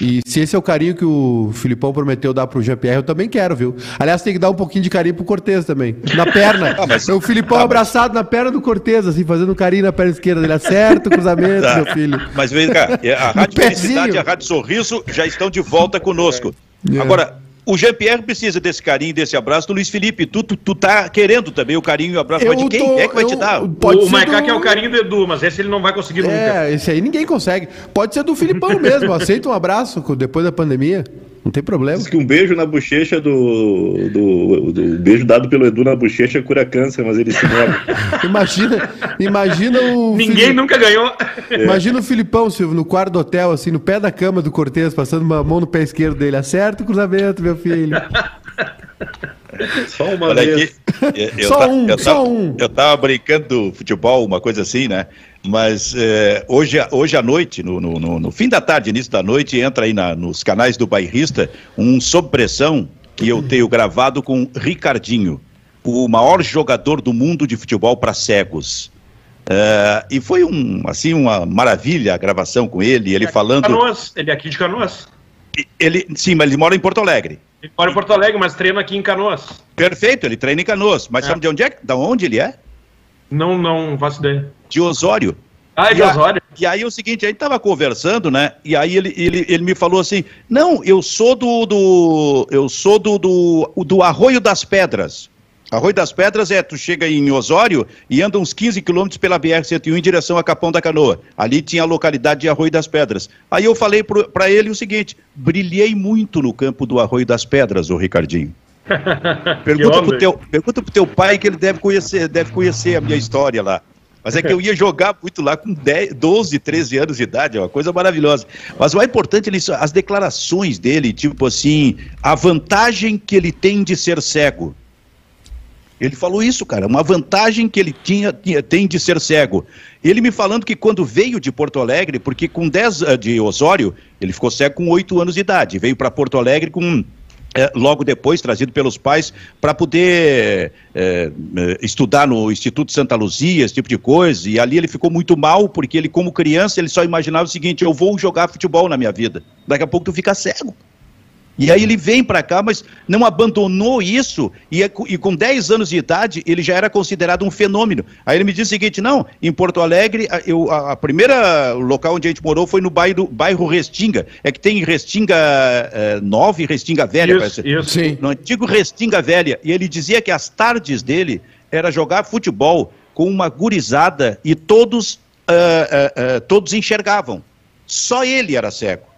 E se esse é o carinho que o Filipão prometeu dar pro Jean-Pierre, eu também quero, viu? Aliás, tem que dar um pouquinho de carinho pro Cortez também. Na perna. Ah, mas- o Filipão Ah, mas- abraçado na perna do Cortez, assim, fazendo um carinho na perna esquerda. Ele acerta o cruzamento, Tá. meu filho. Mas vem cá, a Rádio. Felicidade e a Rádio Sorriso já estão de volta conosco. É. Agora, o Jean-Pierre precisa desse carinho, desse abraço do Luiz Felipe. Tu, tu, tu tá querendo também o carinho e o abraço, mas de Eu quem tô- é que vai te eu- dar? Pode o ser Maiká do- que é o carinho do Edu, mas esse ele não vai conseguir nunca. É, esse aí ninguém consegue. Pode ser do Filipão mesmo. Aceita um abraço depois da pandemia. Não tem problema. Diz que um beijo na bochecha do, do, do beijo dado pelo Edu na bochecha cura câncer, mas ele se nega. Imagina, imagina o. Ninguém Fili- nunca ganhou. Imagina o Filipão, Silvio, no quarto do hotel, assim, no pé da cama do Cortez, passando uma mão no pé esquerdo dele. Acerta o cruzamento, meu filho. Só uma Olha vez. aqui, eu, Só ta- um, eu só tava, um. Eu tava brincando do futebol, uma coisa assim, né? Mas é, hoje, hoje à noite, no, no- no- no fim da tarde, início da noite, entra aí na- nos canais do Bairrista um Sob Pressão que eu tenho gravado com Ricardinho, o maior jogador do mundo de futebol para cegos. É, e foi um, assim, uma maravilha a gravação com ele, ele falando. Canoas, ele é aqui de Canoas. Ele, sim, mas ele mora em Porto Alegre. Ele mora em Porto Alegre, mas treina aqui em Canoas. Perfeito, ele treina em Canoas. Mas É. sabe de onde é? Da onde ele é? Não, não faço ideia. De Osório. Ah, é de E a- Osório. E aí o seguinte, a gente tava conversando, né? E aí ele, ele, ele me falou assim: não, eu sou do. do eu sou do, do, do Arroio das Pedras. Arroio das Pedras é, tu chega em Osório e anda uns 15 quilômetros pela BR-101 em direção a Capão da Canoa. Ali tinha a localidade de Arroio das Pedras. Aí eu falei para ele o seguinte: brilhei muito no campo do Arroio das Pedras, ô Ricardinho. Pergunta pro, teu, pergunta pro teu pai que ele deve conhecer, deve conhecer a minha história lá. Mas é que eu ia jogar muito lá com 10, 12, 13 anos de idade, é uma coisa maravilhosa. Mas o mais importante, ele, as declarações dele, tipo assim, a vantagem que ele tem de ser cego. Ele falou isso, cara, uma vantagem que ele tinha, tinha- tem de ser cego. Ele me falando que quando veio de Porto Alegre, porque com 10 ah, de Osório, ele ficou cego com 8 anos de idade, veio para Porto Alegre com eh, logo depois, trazido pelos pais, para poder eh, eh, estudar no Instituto Santa Luzia, esse tipo de coisa. E ali ele ficou muito mal, porque ele, como criança, ele só imaginava o seguinte: eu vou jogar futebol na minha vida. Daqui a pouco tu fica cego. E aí ele vem para cá, mas não abandonou isso, e, é e com 10 anos de idade ele já era considerado um fenômeno. Aí ele me disse o seguinte: não, em Porto Alegre, a, eu, a, a primeira local onde a gente morou foi no bairro, bairro Restinga. É que tem Restinga eh, Nova e Restinga Velha, Isso, parece. isso. Sim. No antigo Restinga Velha. E ele dizia que as tardes dele era jogar futebol com uma gurizada e todos, ah, ah, ah, todos enxergavam. Só ele era cego.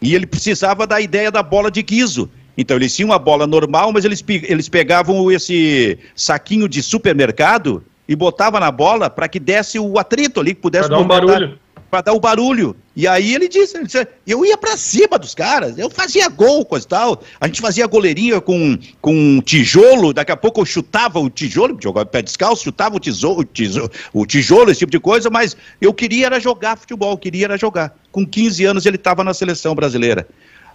E ele precisava da ideia da bola de guiso. Então eles tinham uma bola normal, mas eles, pe- eles pegavam esse saquinho de supermercado e botavam na bola para que desse o atrito ali, que pudesse Pra dar um barulho. Pra dar o barulho. E aí ele disse, ele disse, eu ia pra cima dos caras, eu fazia gol, coisa e tal. A gente fazia goleirinha com, com tijolo, daqui a pouco eu chutava o tijolo, jogava pé descalço, chutava o, tesouro, o, tijolo, o tijolo, esse tipo de coisa, mas eu queria era jogar futebol, queria era jogar. Com 15 anos ele estava na seleção brasileira.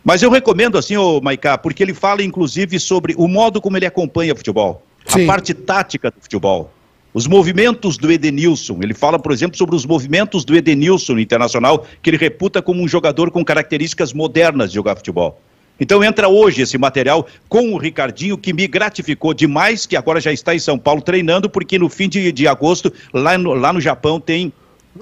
Mas eu recomendo assim, ô Maiká, porque ele fala inclusive sobre o modo como ele acompanha futebol, Sim. a parte tática do futebol. Os movimentos do Edenilson. Ele fala, por exemplo, sobre os movimentos do Edenilson internacional, que ele reputa como um jogador com características modernas de jogar futebol. Então entra hoje esse material com o Ricardinho, que me gratificou demais, que agora já está em São Paulo treinando, porque no fim de, de agosto, lá no, lá no Japão, tem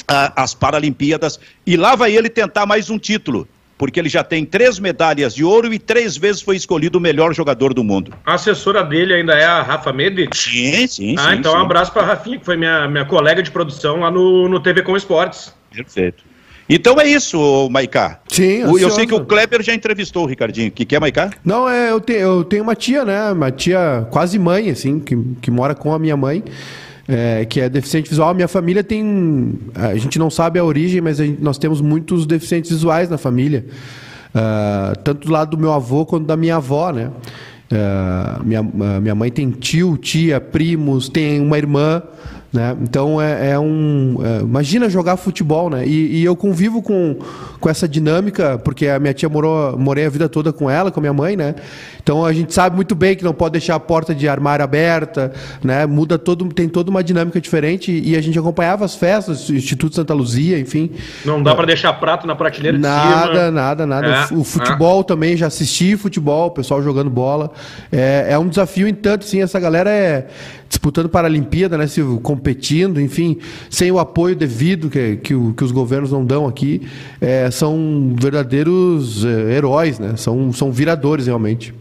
ah, as Paralimpíadas, e lá vai ele tentar mais um título. Porque ele já tem três medalhas de ouro e três vezes foi escolhido o melhor jogador do mundo. A assessora dele ainda é a Rafa Mendes? Sim, sim, Ah, sim, então sim. um abraço pra Rafinha, que foi minha, minha colega de produção lá no, no TV Com Esportes. Perfeito. Então é isso, Maiká. Sim, O- Eu sei que o Kleber já entrevistou o Ricardinho. O que, que é, Maiká? Não, é, eu, te- eu tenho uma tia, né? Uma tia quase mãe, assim, que, que mora com a minha mãe, é, que é deficiente visual. Minha família tem. A gente não sabe a origem, mas a gente- nós temos muitos deficientes visuais na família. Ah, tanto do lado do meu avô quanto da minha avó, né? Ah, minha, a minha mãe tem tio, tia, primos, tem uma irmã. Né? Então é, é um. é, imagina jogar futebol, né? E, e eu convivo com, com essa dinâmica, porque a minha tia morou, morei a vida toda com ela, com a minha mãe, né? Então a gente sabe muito bem que não pode deixar a porta de armário aberta, né? Muda todo, tem toda uma dinâmica diferente e a gente acompanhava as festas, o Instituto Santa Luzia, enfim. Não dá pra deixar prato na prateleira de Nada, cima. nada, nada. É, O o futebol também, já assisti futebol, o pessoal jogando bola. É, é um desafio em tanto, sim, essa galera é disputando Paralimpíada, né, Silvio? Competindo, enfim, sem o apoio devido que, que, o- que os governos não dão aqui, é, são verdadeiros é, heróis, né? São, são viradores, realmente.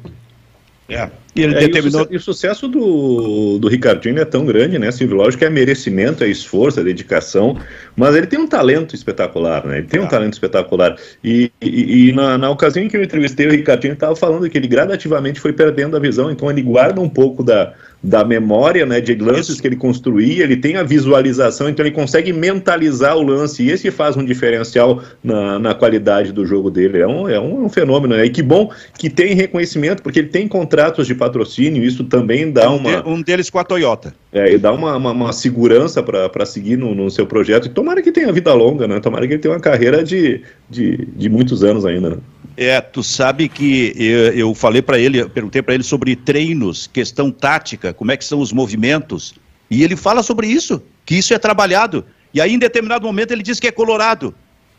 É. E ele É, e, o determinou. e o sucesso do, do Ricardinho é tão grande, né, Silvio? Lógico que é merecimento, é esforço, é dedicação, mas ele tem um talento espetacular, né? Ele tem um talento espetacular. E, e- e na, na ocasião em que eu entrevistei o Ricardinho, ele estava falando que ele gradativamente foi perdendo a visão, então ele guarda um pouco da, da memória, né, de lances Isso. que ele construía, ele tem a visualização, então ele consegue mentalizar o lance, e esse faz um diferencial na, na qualidade do jogo dele. É um, é um, fenômeno, né? E que bom que tem reconhecimento, porque ele tem contratos de patrocínio, isso também dá Um, uma, de- um deles com a Toyota. é, e dá uma, uma, uma segurança para seguir no, no seu projeto. E tomara que tenha vida longa, né? Tomara que ele tenha uma carreira de, de, de muitos anos ainda, né? É, tu sabe que eu, eu falei para ele, perguntei para ele sobre treinos, questão tática, como é que são os movimentos, e ele fala sobre isso, que isso é trabalhado. E aí, em determinado momento, ele diz que é colorado.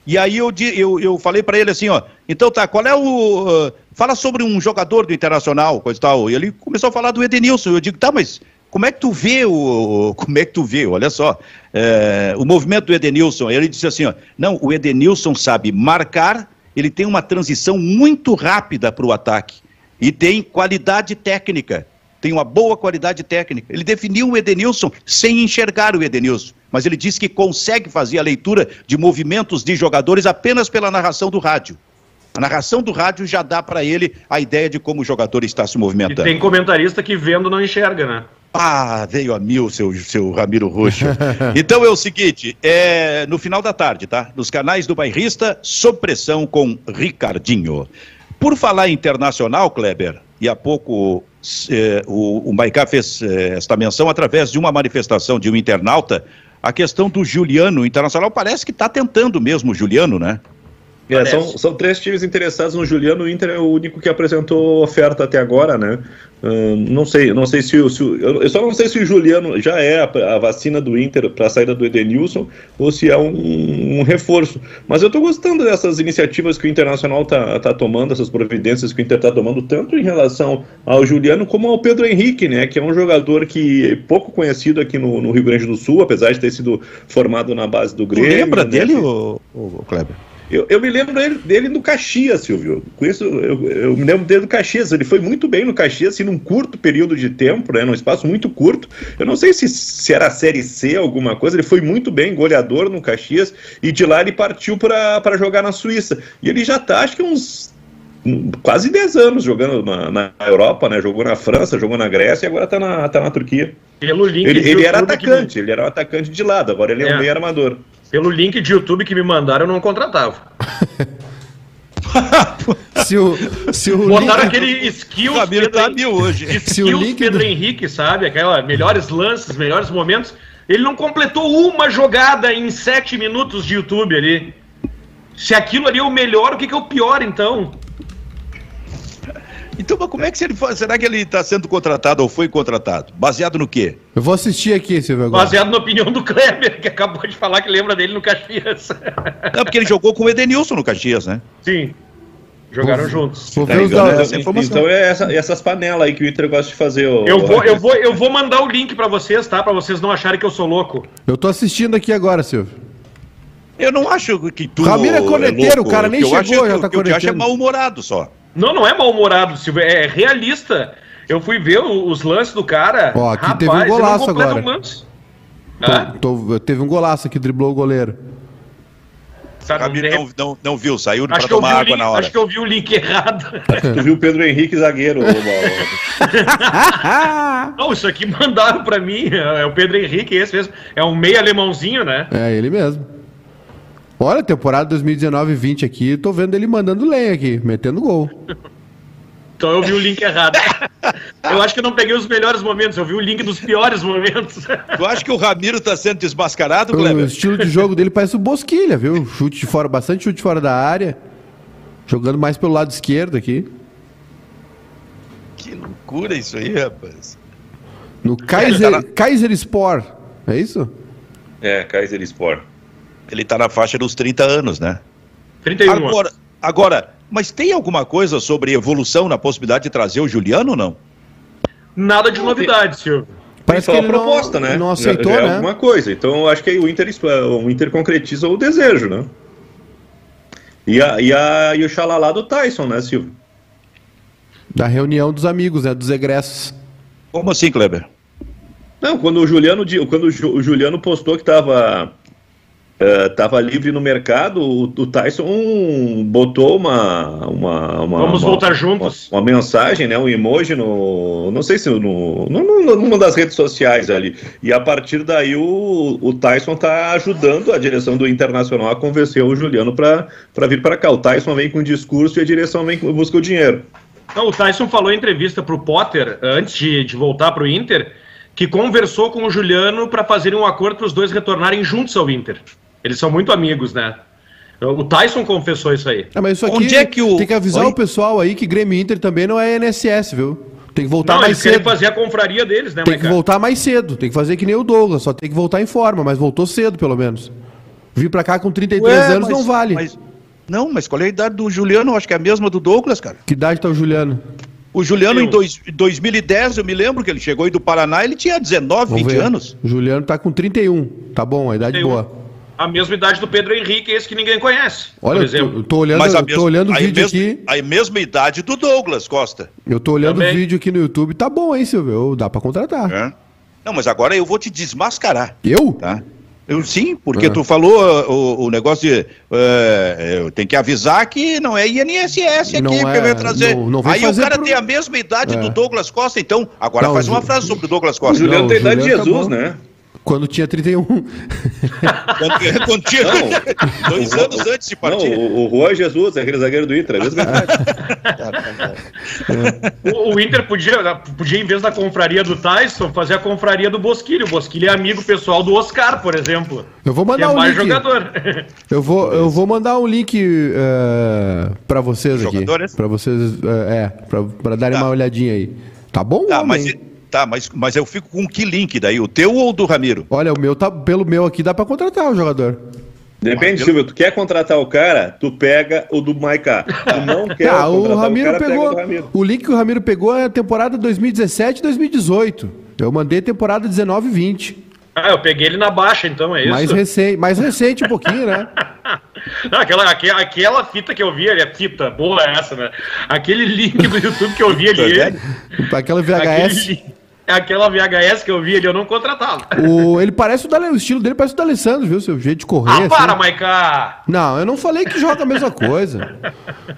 E aí eu, eu, eu falei para ele assim, ó, então tá, qual é o. ah, fala sobre um jogador do Internacional, coisa e tal. E ele começou a falar do Edenilson. Eu digo, tá, mas como é que tu vê o. Como é que tu vê? Olha só. é, o movimento do Edenilson. Ele disse assim, ó, não, o Edenilson sabe marcar, ele tem uma transição muito rápida para o ataque. E tem qualidade técnica. Tem uma boa qualidade técnica. Ele definiu o Edenilson sem enxergar o Edenilson. Mas ele disse que consegue fazer a leitura de movimentos de jogadores apenas pela narração do rádio. A narração do rádio já dá para ele a ideia de como o jogador está se E movimentando. tem comentarista que vendo não enxerga, né? Ah, veio a mil, seu, seu Ramiro Roxo. então é o seguinte, é no final da tarde, tá? Nos canais do Bairrista, sob pressão com Ricardinho. Por falar internacional, Kleber, e há pouco eh, o, o Maicá fez eh, esta menção através de uma manifestação de um internauta, a questão do Juliano, o internacional parece que está tentando mesmo o Juliano, né? É, são, são três times interessados no Juliano. O Inter é o único que apresentou oferta até agora, né? Não sei, não sei se o, se o- eu só não sei se o Juliano já é a, a vacina do Inter para a saída do Edenilson ou se é um, um reforço. Mas eu estou gostando dessas iniciativas que o Internacional tá, tá tomando, essas providências que o Inter está tomando, tanto em relação ao Juliano como ao Pedro Henrique, né? Que é um jogador que é pouco conhecido aqui no, no Rio Grande do Sul, apesar de ter sido formado na base do Tu Grêmio. lembra né? dele, o, Kleber? Eu, eu me lembro dele, dele no Caxias, Silvio. Com isso, eu, eu me lembro dele no Caxias. Ele foi muito bem no Caxias, assim, num curto período de tempo, né? Num espaço muito curto. Eu não sei se, se era Série C, alguma coisa. Ele foi muito bem, goleador no Caxias. E de lá ele partiu para jogar na Suíça. E ele já tá, acho que uns quase 10 anos jogando na, na Europa, né? Jogou na França, jogou na Grécia e agora tá na, tá na Turquia. Pelo link Ele, ele era YouTube que atacante, ele era um atacante de lado, agora ele é, É. um meio armador. Pelo link de YouTube que me mandaram, eu não contratava. Se o, se o Botaram link- aquele skills Pedro, tá mil hoje. Se o skills link Pedro do- Henrique, sabe? Aquela melhores lances, melhores momentos. Ele não completou uma jogada em sete minutos de YouTube ali. Se aquilo ali é o melhor, o que, que é o pior, então? Então, mas como é que se ele foi, será que ele está sendo contratado ou foi contratado? Baseado no quê? Eu vou assistir aqui, Silvio, agora. Baseado na opinião do Kleber, que acabou de falar que lembra dele no Caxias. Não, porque ele jogou com o Edenilson no Caxias, né? Sim. Jogaram juntos. Vou Tá ver ligado, né? Essa. Então é essa- essas panelas aí que o Inter gosta de fazer. ô- Eu vou, eu, vou, eu vou mandar o link pra vocês, tá? Pra vocês não acharem que eu sou louco. Eu tô assistindo aqui agora, Silvio. Eu não acho que tu. Ramiro é corneteiro, o cara nem chegou, acho, já tá que eu acho é mal-humorado só. Não, não é mal-humorado, Silvio, é realista. Eu fui ver os lances do cara. Ó, aqui teve um golaço agora. um lance. Ah, Tô- tô- teve um golaço aqui, driblou o goleiro. sabe, não, não, não viu, saiu pra Acho que, vi tomar água link, na hora. acho que eu vi o link errado. Tu viu o Pedro Henrique zagueiro. Não, isso aqui mandaram pra mim. É o Pedro Henrique, esse mesmo. É um meio alemãozinho, né? É ele mesmo. Olha, temporada 2019-20 aqui, tô vendo ele mandando lenha aqui, metendo gol. Então eu vi o link errado. Eu acho que eu não peguei os melhores momentos, eu vi o link dos piores momentos. Tu acha que o Ramiro tá sendo desmascarado, O Kleber? estilo de jogo dele parece o Bosquilha, viu? Chute de fora, bastante chute fora da área. Jogando mais pelo lado esquerdo aqui. Que loucura isso aí, rapaz. No tá Kaiser, na- Kaiser Sport. É isso? É, Kaiser Sport. Ele tá na faixa dos 30 anos, né? 31 anos. Agora, agora, mas tem alguma coisa sobre evolução na possibilidade de trazer o Juliano ou não? Nada de novidade, Silvio. Parece que a proposta, não, né? não aceitou, Já- já é né? alguma coisa. Então eu acho que aí o Inter, o Inter concretiza o desejo, né? E, a, e, a, e o xalalá do Tyson, né, Silvio? Da reunião dos amigos, né? Dos egressos. Como assim, Kleber? Não, quando o Juliano, quando o Juliano postou que estava tava livre no mercado, o, o Tyson botou uma, uma, uma- Vamos uma- voltar juntos. Uma, uma mensagem, né, um emoji no, não sei se no, no, numa das redes sociais ali. E a partir daí o, o Tyson tá ajudando a direção do Internacional a convencer o Juliano para vir para cá. O Tyson vem com o discurso e a direção vem com busca o dinheiro. Não, o Tyson falou em entrevista pro Potter, antes de, de voltar pro Inter, que conversou com o Juliano para fazerem um acordo para os dois retornarem juntos ao Inter. Eles são muito amigos, né? O Tyson confessou isso aí. É, mas isso aqui Onde é que o- tem que avisar Oi? o pessoal aí que Grêmio Inter também não é NSS, viu? Tem que voltar Não, mais eles cedo. fazer a confraria deles, né, Tem que Maica? voltar mais cedo. Tem que fazer que nem o Douglas, só tem que voltar em forma, mas voltou cedo, pelo menos. Vir pra cá com 33 Ué, anos mas- não vale. mas- não, mas qual é a idade do Juliano? Eu acho que é a mesma do Douglas, cara. Que idade tá o Juliano? O Juliano, Eu- em dois, 2010, eu me lembro que ele chegou aí do Paraná, ele tinha 19, Vamos 20 ver. anos. O Juliano tá com 31. Tá bom, a idade 31. boa. A mesma idade do Pedro Henrique, esse que ninguém conhece. Olha, por eu tô, exemplo. eu tô olhando, Mas a eu tô olhando o a vídeo mesma, aqui. A mesma idade do Douglas Costa. Eu tô olhando o Também. vídeo aqui no YouTube. Tá bom, hein, Silvio? Dá pra contratar. né? Não, mas agora eu vou te desmascarar, Eu? tá? Eu, sim, porque Ah. tu falou uh, o, o negócio de. uh, eu tenho que avisar que não é INSS aqui Não que é, vai trazer. não- não Aí o cara pro- tem a mesma idade É. do Douglas Costa, então. Agora Não, faz o uma frase sobre o Douglas O Costa. Juliano Não, tem o a idade de Juliano tá Jesus, né? Quando tinha 31. Quando, quando tinha Não. dois anos antes de Não, partir. o, o Juan Jesus, aquele zagueiro do Inter, é a mesma idade. O, o Inter podia, podia, em vez da confraria do Tyson, fazer a confraria do Bosquilho. O Bosquilho é amigo pessoal do Oscar, por exemplo. Eu vou Que mandar é um mais link. jogador. Eu vou, eu vou mandar um link uh, para vocês aqui. Jogadores? Para vocês, uh, é, pra, pra darem Tá. uma olhadinha aí. Tá bom? Tá, homem? mas, tá mas, mas eu fico com que link daí? O teu ou o do Ramiro? Olha, o meu tá pelo meu aqui dá pra contratar o jogador. Depende, Silvio, tu quer contratar o cara, tu pega o do Maiká. Tu não quer Ah, o contratar Ramiro cara, pega pegou. o do Ramiro. O link que o Ramiro pegou é a temporada 2017 2018. Eu mandei temporada 19 e 20. Ah, eu peguei ele na baixa, então, é isso? Mais, recente, mais recente um pouquinho, né? Não, aquela, aquela, aquela fita que eu vi ali, a fita, boa essa, né? Aquele link do YouTube que eu vi ali. velho? Aquela aquele VHS. link- aquela VHS que eu vi ali, eu não contratava. O, ele parece o, Dale, o estilo dele parece o do Alessandro, viu? Seu jeito de correr. Ah, assim. para, Maiká! Não, eu não falei que joga a mesma coisa.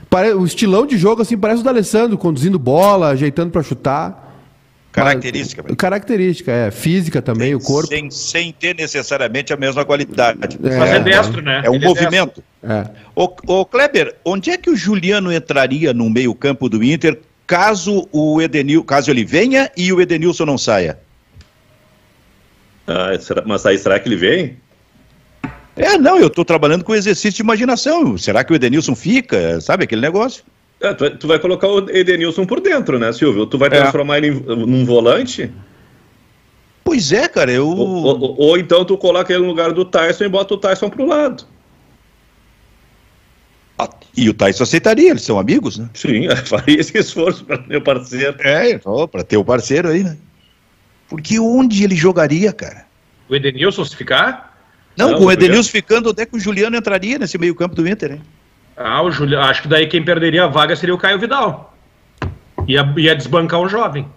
Pare- O estilão de jogo, assim, parece o do Alessandro, conduzindo bola, ajeitando pra chutar. Característica. Mas- característica, é. Física também, o corpo. Sem, sem ter necessariamente a mesma qualidade. É. Mas é destro, né? É um Ele movimento. É. Ô, ô, Kleber, onde é que o Juliano entraria no meio-campo do Inter caso o Edenil, caso ele venha e o Edenilson não saia? Ah, mas aí será que ele vem? É, não, eu estou trabalhando com exercício de imaginação. Será que o Edenilson fica? Sabe aquele negócio? Ah, tu, vai, tu vai colocar o Edenilson por dentro, né, Silvio? Tu vai É. transformar ele em, num volante? Pois é, cara, eu. Ou, ou- ou então tu coloca ele no lugar do Tyson e bota o Tyson pro lado. Ah, E o Tyson aceitaria, eles são amigos, né? Sim, faria esse esforço para meu parceiro. É, para ter o parceiro aí, né? Porque onde ele jogaria, cara? O Edenilson, se ficar? Não, não com o Edenilson ficando, onde é que o Juliano entraria nesse meio campo do Inter, hein? Ah, o Juliano, acho que daí quem perderia a vaga seria o Caio Vidal. Ia, ia desbancar um jovem.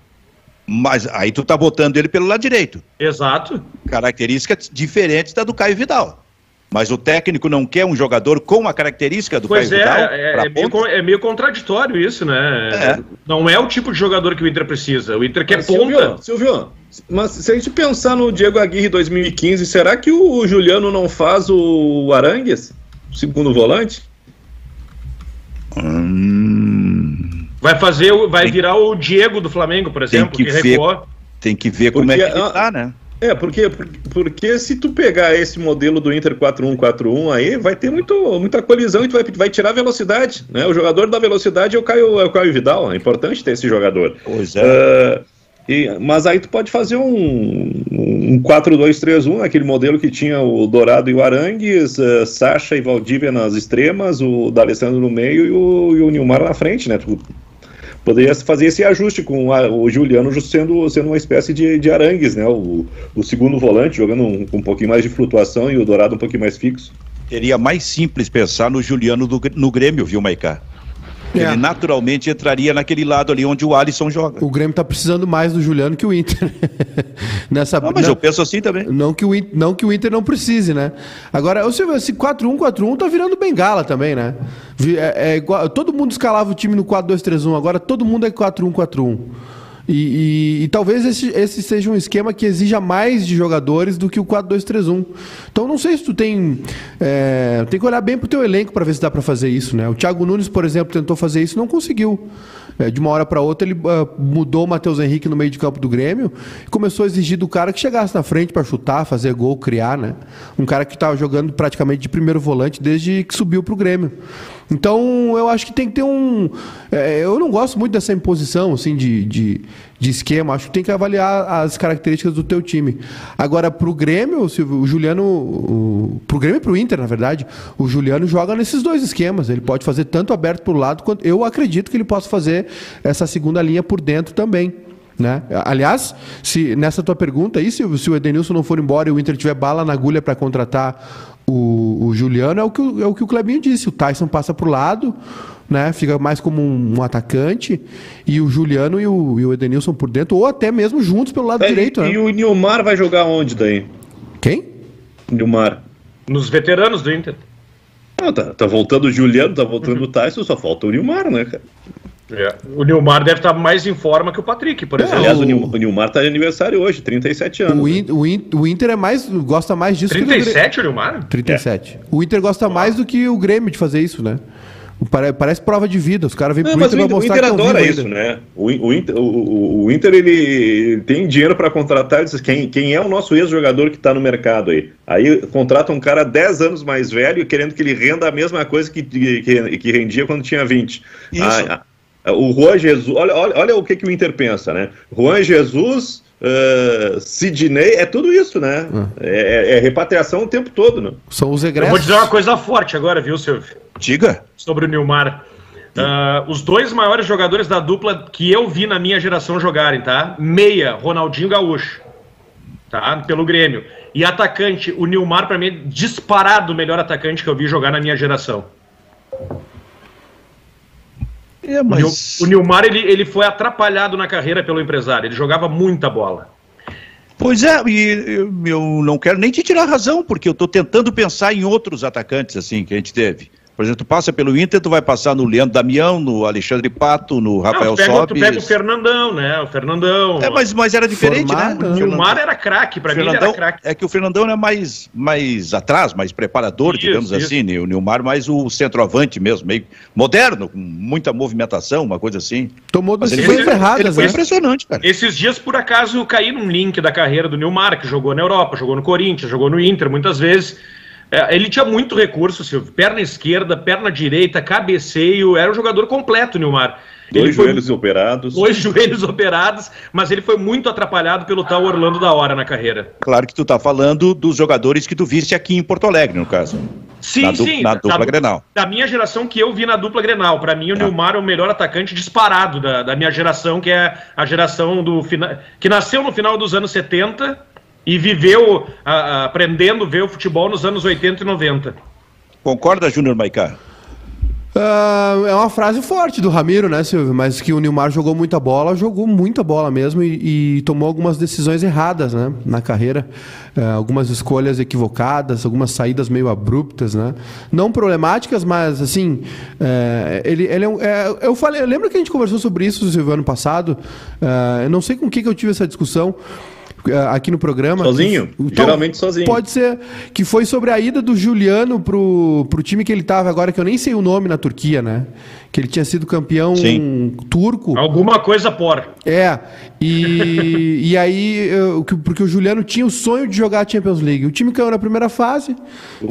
Mas aí tu tá botando ele pelo lado direito. Exato. Características diferentes da do Caio Vidal. Mas o técnico não quer um jogador com a característica do pois Caio é, Vidal? É, é, meio, é, meio, contraditório isso, né? É. Não é o tipo de jogador que o Inter precisa. O Inter quer mas, ponta. Silvio, Silvio, mas se a gente pensar no Diego Aguirre 2015, será que o Juliano não faz o Arangues? Segundo volante? Hum... Vai fazer, vai tem, virar o Diego do Flamengo, por exemplo, tem que, que ver, Tem que ver porque, como é que ele tá, né? É, porque, porque se tu pegar esse modelo do Inter 4-1-4-1 aí, vai ter muito, muita colisão e tu vai, vai tirar velocidade, né? O jogador da velocidade é o Caio, é o Caio Vidal, é importante ter esse jogador. Pois é. Uh, e, mas aí tu pode fazer um, um 4-2-3-1, aquele modelo que tinha o Dourado e o Arangues, uh, Sacha e Valdívia nas extremas, o D'Alessandro no meio e o, e o Nilmar na frente, né? Tu, poderia fazer esse ajuste com a, o Juliano sendo, sendo uma espécie de, de arangues, né? O, o segundo volante jogando um, um pouquinho mais de flutuação e o Dourado um pouquinho mais fixo. Seria mais simples pensar no Juliano do, no Grêmio, viu, Maicá? É. Ele naturalmente entraria naquele lado ali onde o Alisson joga. O Grêmio está precisando mais do Juliano que o Inter. Nessa, não, mas não, eu penso assim também. Não que, o, não que o Inter não precise, né? Agora, você vê, esse 4-1, 4-1 tá virando bengala também, né? É, é igual, todo mundo escalava o time no 4-2-3-1, agora todo mundo é 4-1, 4-1. E, e, e, talvez esse, esse, seja um esquema que exija mais de jogadores do que o 4-2-3-1. Então não sei se tu tem. É, tem que olhar bem pro teu elenco para ver se dá para fazer isso, né? O Thiago Nunes, por exemplo, tentou fazer isso e não conseguiu. É, de uma hora para outra, ele uh, mudou o Matheus Henrique no meio de campo do Grêmio e começou a exigir do cara que chegasse na frente para chutar, fazer gol, criar, né? Um cara que estava jogando praticamente de primeiro volante desde que subiu para o Grêmio. Então, eu acho que tem que ter um. É, eu não gosto muito dessa imposição assim, de, de, de, esquema. Acho que tem que avaliar as características do teu time. Agora, para o Grêmio, o Juliano. O Grêmio e para o Inter, na verdade, o Juliano joga nesses dois esquemas. Ele pode fazer tanto aberto para o lado, quanto. Eu acredito que ele possa fazer essa segunda linha por dentro também. Né? Aliás, se nessa tua pergunta aí, se, se o Edenilson não for embora e o Inter tiver bala na agulha para contratar o, o, Juliano é o, que, é o que o Clebinho disse. O Tyson passa para o lado, né? fica mais como um, um, atacante, e o Juliano e o, e o Edenilson por dentro, ou até mesmo juntos pelo lado é, direito. E, né? e o Nilmar vai jogar onde daí? Quem? Nilmar. Nos veteranos do Inter. Ah, tá, tá voltando o Juliano, tá voltando o Tyson, só falta o Nilmar, né, cara? É. O Nilmar deve estar mais em forma que o Patrick, por exemplo. Aliás, o, o Nilmar está de aniversário hoje, 37 anos. O, in, né? o, in, o, Inter é mais, gosta mais disso 37 que o Nilmar? 37. É. O Inter gosta mais do que o Grêmio de fazer isso, né? Parece prova de vida, os caras vêm pro Inter, Inter mostrar o Inter adora isso, ainda. né? O, o, Inter, o, o Inter ele tem dinheiro para contratar quem, quem é o nosso ex-jogador que está no mercado aí. Aí contrata um cara 10 anos mais velho querendo que ele renda a mesma coisa que, que, que rendia quando tinha 20. Isso. Ah, o Juan Jesus, olha, olha, olha o que, que o Inter pensa, né? Juan Jesus, uh, Sidney, é tudo isso, né? Hum. É, é, repatriação o tempo todo, né? São os egressos. Eu vou dizer uma coisa forte agora, viu, Silvio? Diga. Sobre o Nilmar. Uh, os dois maiores jogadores da dupla que eu vi na minha geração jogarem, tá? Meia, Ronaldinho Gaúcho, tá? Pelo Grêmio. E atacante, o Nilmar, para mim, disparado o melhor atacante que eu vi jogar na minha geração. É, mas... O Nilmar ele, ele foi atrapalhado na carreira pelo empresário, ele jogava muita bola. Pois é, e eu não quero nem te tirar razão, porque eu estou tentando pensar em outros atacantes assim que a gente teve. Por exemplo, tu passa pelo Inter, tu vai passar no Leandro Damião, no Alexandre Pato, no Rafael Não, pega, Tu pega o Fernandão, né? O Fernandão. É, mas, mas era diferente, né? Formado, né? O Nilmar era craque, pra Fernandão, mim ele era craque. É que o Fernandão era mais, mais atrás, mais preparador, isso, digamos isso. assim, né? O Nilmar mais o centroavante mesmo, meio moderno, com muita movimentação, uma coisa assim. Tomou decisões erradas, ele foi né? impressionante, cara. Esses dias, por acaso, caí num link da carreira do Nilmar, que jogou na Europa, jogou no Corinthians, jogou no Inter muitas vezes. É, ele tinha muito recurso, Silvio. Perna esquerda, perna direita, cabeceio. Era um jogador completo, Nilmar. Dois joelhos operados. Dois joelhos operados, mas ele foi muito atrapalhado pelo tal Orlando da Hora na carreira. Claro que tu tá falando dos jogadores que tu viste aqui em Porto Alegre, no caso. Sim, na sim. Na dupla da, Grenal. Da minha geração que eu vi na dupla Grenal. Para mim, o é. Nilmar é o melhor atacante disparado da, da minha geração, que é a geração do que nasceu no final dos anos 70 e viveu a, aprendendo a ver o futebol nos anos 80 e 90. Concorda, Júnior Maicá? Uh, é uma frase forte do Ramiro, né, Silvio? Mas que o Nilmar jogou muita bola, jogou muita bola mesmo e, e tomou algumas decisões erradas, né, na carreira. Uh, algumas escolhas equivocadas, algumas saídas meio abruptas, né? Não problemáticas, mas assim, uh, ele, ele é, um, é, eu falei, eu lembro que a gente conversou sobre isso, Silvio, ano passado. eu não sei com que, que eu tive essa discussão. Eh, aqui no programa. Sozinho? Que, geralmente sozinho. Pode ser. Que foi sobre a ida do Juliano pro, pro time que ele tava agora, que eu nem sei o nome na Turquia, né? Que ele tinha sido campeão Sim. turco. Alguma coisa por. É. E, e aí, eu, porque o Juliano tinha o sonho de jogar a Champions League. O time caiu na primeira fase. O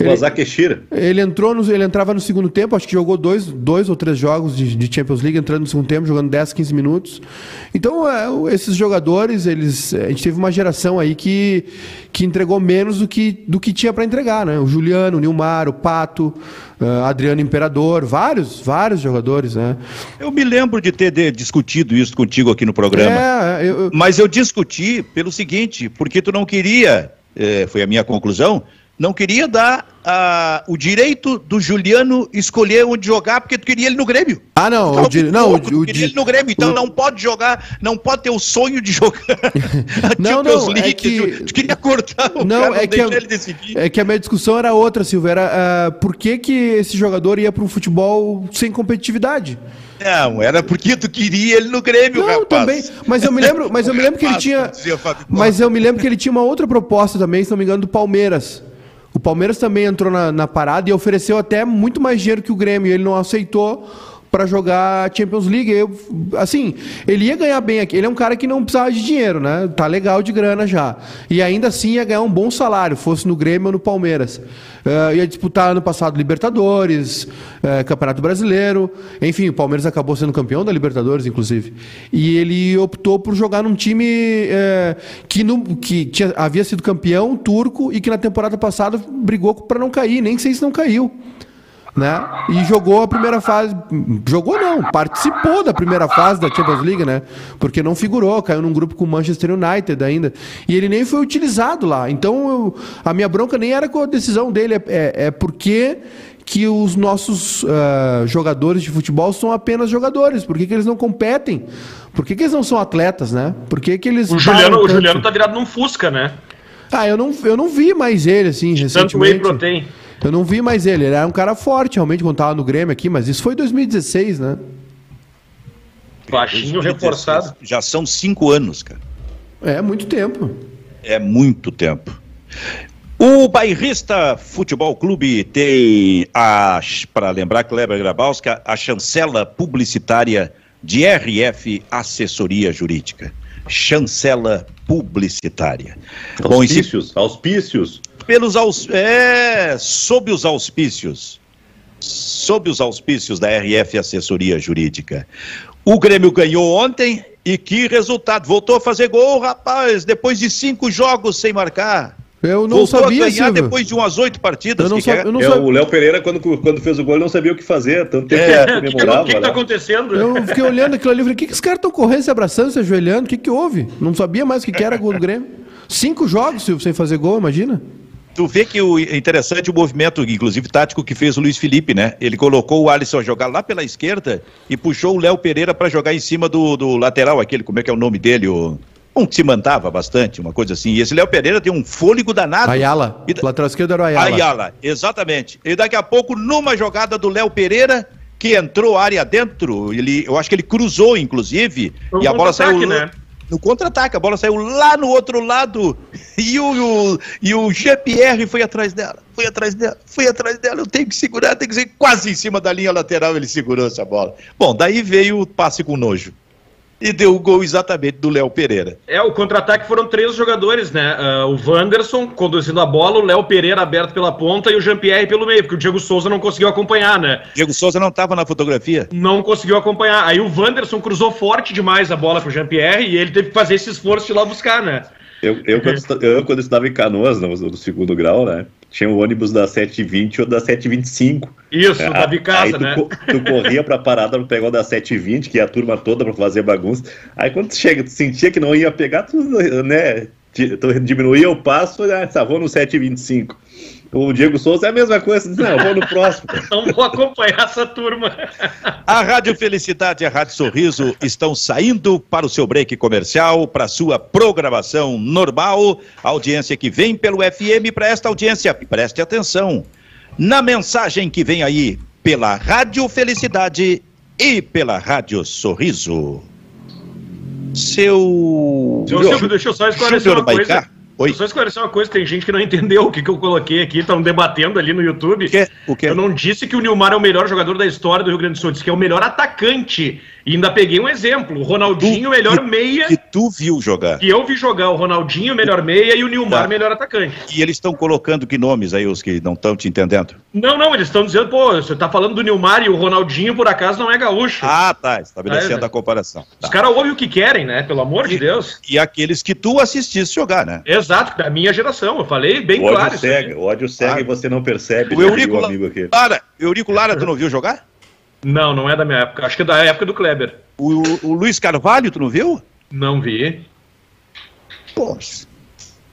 Ele, ele entrou no, ele entrava no segundo tempo, acho que jogou dois, dois ou três jogos de, de Champions League, entrando no segundo tempo, jogando 10, 15 minutos. Então, é, esses jogadores, eles. A gente teve uma geração aí que, que entregou menos do que, do que tinha para entregar, né? O Juliano, o Nilmar, o Pato, uh, Adriano Imperador, vários, vários jogadores, né? Eu me lembro de ter de, discutido isso contigo aqui no programa. É, eu, eu... Mas eu discuti pelo seguinte, porque tu não queria, eh, foi a minha conclusão, não queria dar uh, o direito do Juliano escolher onde jogar, porque tu queria ele no Grêmio. Ah, não, então, o, di... não, o, o queria ele no Grêmio, então o... não pode jogar, não pode ter o sonho de jogar não, não, League, é que... tu, queria cortar o não, cara, é que a... ele decidir. É que a minha discussão era outra, Silvia, era uh, por que que esse jogador ia para um futebol sem competitividade? Não, era porque tu queria ele no Grêmio, não, rapaz. também. Mas eu me lembro, mas eu me lembro que ele tinha, mas eu me lembro que ele tinha uma outra proposta também, se não me engano, do Palmeiras. O Palmeiras também entrou na, na parada e ofereceu até muito mais dinheiro que o Grêmio. Ele não aceitou para jogar Champions League. Eu, assim, ele ia ganhar bem aqui. Ele é um cara que não precisava de dinheiro, né? Tá legal de grana já. E ainda assim ia ganhar um bom salário, fosse no Grêmio ou no Palmeiras. Uh, ia disputar ano passado Libertadores, uh, Campeonato Brasileiro. Enfim, o Palmeiras acabou sendo campeão da Libertadores, inclusive. E ele optou por jogar num time uh, que, no, que tinha, havia sido campeão turco e que na temporada passada brigou para não cair. Nem sei se não caiu né? E jogou a primeira fase. Jogou não, participou da primeira fase da Champions League, né? Porque não figurou, caiu num grupo com o Manchester United ainda. E ele nem foi utilizado lá. Então eu, a minha bronca nem era com a decisão dele, é, é, é porque que os nossos uh, jogadores de futebol são apenas jogadores. Por que, que eles não competem? Por que, que eles não são atletas, né? Por que, que eles. O Juliano, o Juliano tá virado num Fusca, né? Ah, eu não, eu não vi mais ele, assim, de recentemente. Tanto whey protein. Eu não vi mais ele. Ele era um cara forte, realmente, quando tava no Grêmio aqui, mas isso foi 2016, né? Baixinho reforçado. Já são cinco anos, cara. É muito tempo. É muito tempo. O Bairrista Futebol Clube tem, para lembrar, Kleber Grabowska, a chancela publicitária de RF Assessoria Jurídica. Chancela publicitária. Auspícios, Bom, auspícios pelos aus... é, sob os auspícios, sob os auspícios da RF Assessoria Jurídica. O Grêmio ganhou ontem e que resultado! Voltou a fazer gol, rapaz, depois de cinco jogos sem marcar. Eu não Voltou sabia, a ganhar Silvio. depois de umas oito partidas. Eu não, que é? eu não é, O Léo Pereira, quando, quando fez o gol, não sabia o que fazer. Tanto tempo é. que comemorava. O que, está acontecendo? Eu fiquei olhando aquilo ali e falei, o que, que os caras estão correndo, se abraçando, se ajoelhando? O que, que houve? Não sabia mais o que, que era gol do Grêmio. Cinco jogos, Silvio, sem fazer gol, imagina. Tu vê que o interessante o movimento, inclusive tático, que fez o Luiz Felipe, né? Ele colocou o Alisson a jogar lá pela esquerda e puxou o Léo Pereira para jogar em cima do, do, lateral, aquele, como é que é o nome dele? O, um que se mandava bastante, uma coisa assim. E esse Léo Pereira tem um fôlego danado. Ayala. E, o lateral esquerdo era o Ayala. Ayala, exatamente. E daqui a pouco, numa jogada do Léo Pereira, que entrou área dentro, ele, eu acho que ele cruzou, inclusive, Foi e a bola saiu. Né? No contra-ataque. A bola saiu lá no outro lado e o, o, e o GPR foi atrás dela, foi atrás dela, foi atrás dela. Eu tenho que segurar, tenho que ser quase em cima da linha lateral. Ele segurou essa bola. Bom, daí veio o passe com nojo e deu o gol exatamente do Léo Pereira. É, o contra-ataque foram três jogadores, né? Uh, o Wanderson conduzindo a bola, o Léo Pereira aberto pela ponta e o Jean-Pierre pelo meio, porque o Diego Souza não conseguiu acompanhar, né? Diego Souza não estava na fotografia? Não conseguiu acompanhar. Aí o Wanderson cruzou forte demais a bola pro Jean-Pierre e ele teve que fazer esse esforço de lá buscar, né? Eu, eu, quando, eu, quando estudava em Canoas, no, no, segundo grau, né? Tinha o ônibus da 720 ou da 725. Isso, é, da Bicasa, né? Tu, tu corria pra parada pra pegar o da 720, que ia a turma toda pra fazer bagunça. Aí quando tu chega, tu sentia que não ia pegar, tu, né? tu diminuía o passo, ah, tá, vou no 7,25. O Diego Souza é a mesma coisa, não, eu vou no próximo. Não vou acompanhar essa turma. A Rádio Felicidade e a Rádio Sorriso estão saindo para o seu break comercial, para a sua programação normal. A audiência que vem pelo FM, para esta audiência, preste atenção. Na mensagem que vem aí pela Rádio Felicidade e pela Rádio Sorriso. Seu. Seu Silvio, deixa eu só esclarecer uma coisa. Oi. Só esclarecer uma coisa, tem gente que não entendeu o que, que eu coloquei aqui, estão debatendo ali no YouTube. O quê? O quê? Eu não disse que o Nilmar é o melhor jogador da história do Rio Grande do Sul, disse que é o melhor atacante. E ainda peguei um exemplo, o Ronaldinho, melhor que, meia, Que tu viu jogar. que eu vi jogar, o Ronaldinho, melhor meia, e o Nilmar, Tá. melhor atacante. E eles estão colocando que nomes aí, os que não estão te entendendo? Não, não, eles estão dizendo, pô, você tá falando do Nilmar e o Ronaldinho, por acaso, não é gaúcho. Ah, tá. Estabelecendo É, a comparação. Os Tá. caras ouvem o que querem, né? Pelo amor de Deus. E aqueles que tu assististe jogar, né? Exato, da minha geração, eu falei bem O ódio claro. cega, o ódio cega Ah. e você não percebe, O né, Eurico amigo aqui. Lara, Eurico Lara, tu não viu jogar? Não, não é da minha época, acho que é da época do Kleber. O, o Luiz Carvalho, tu não viu? Não vi. Poxa.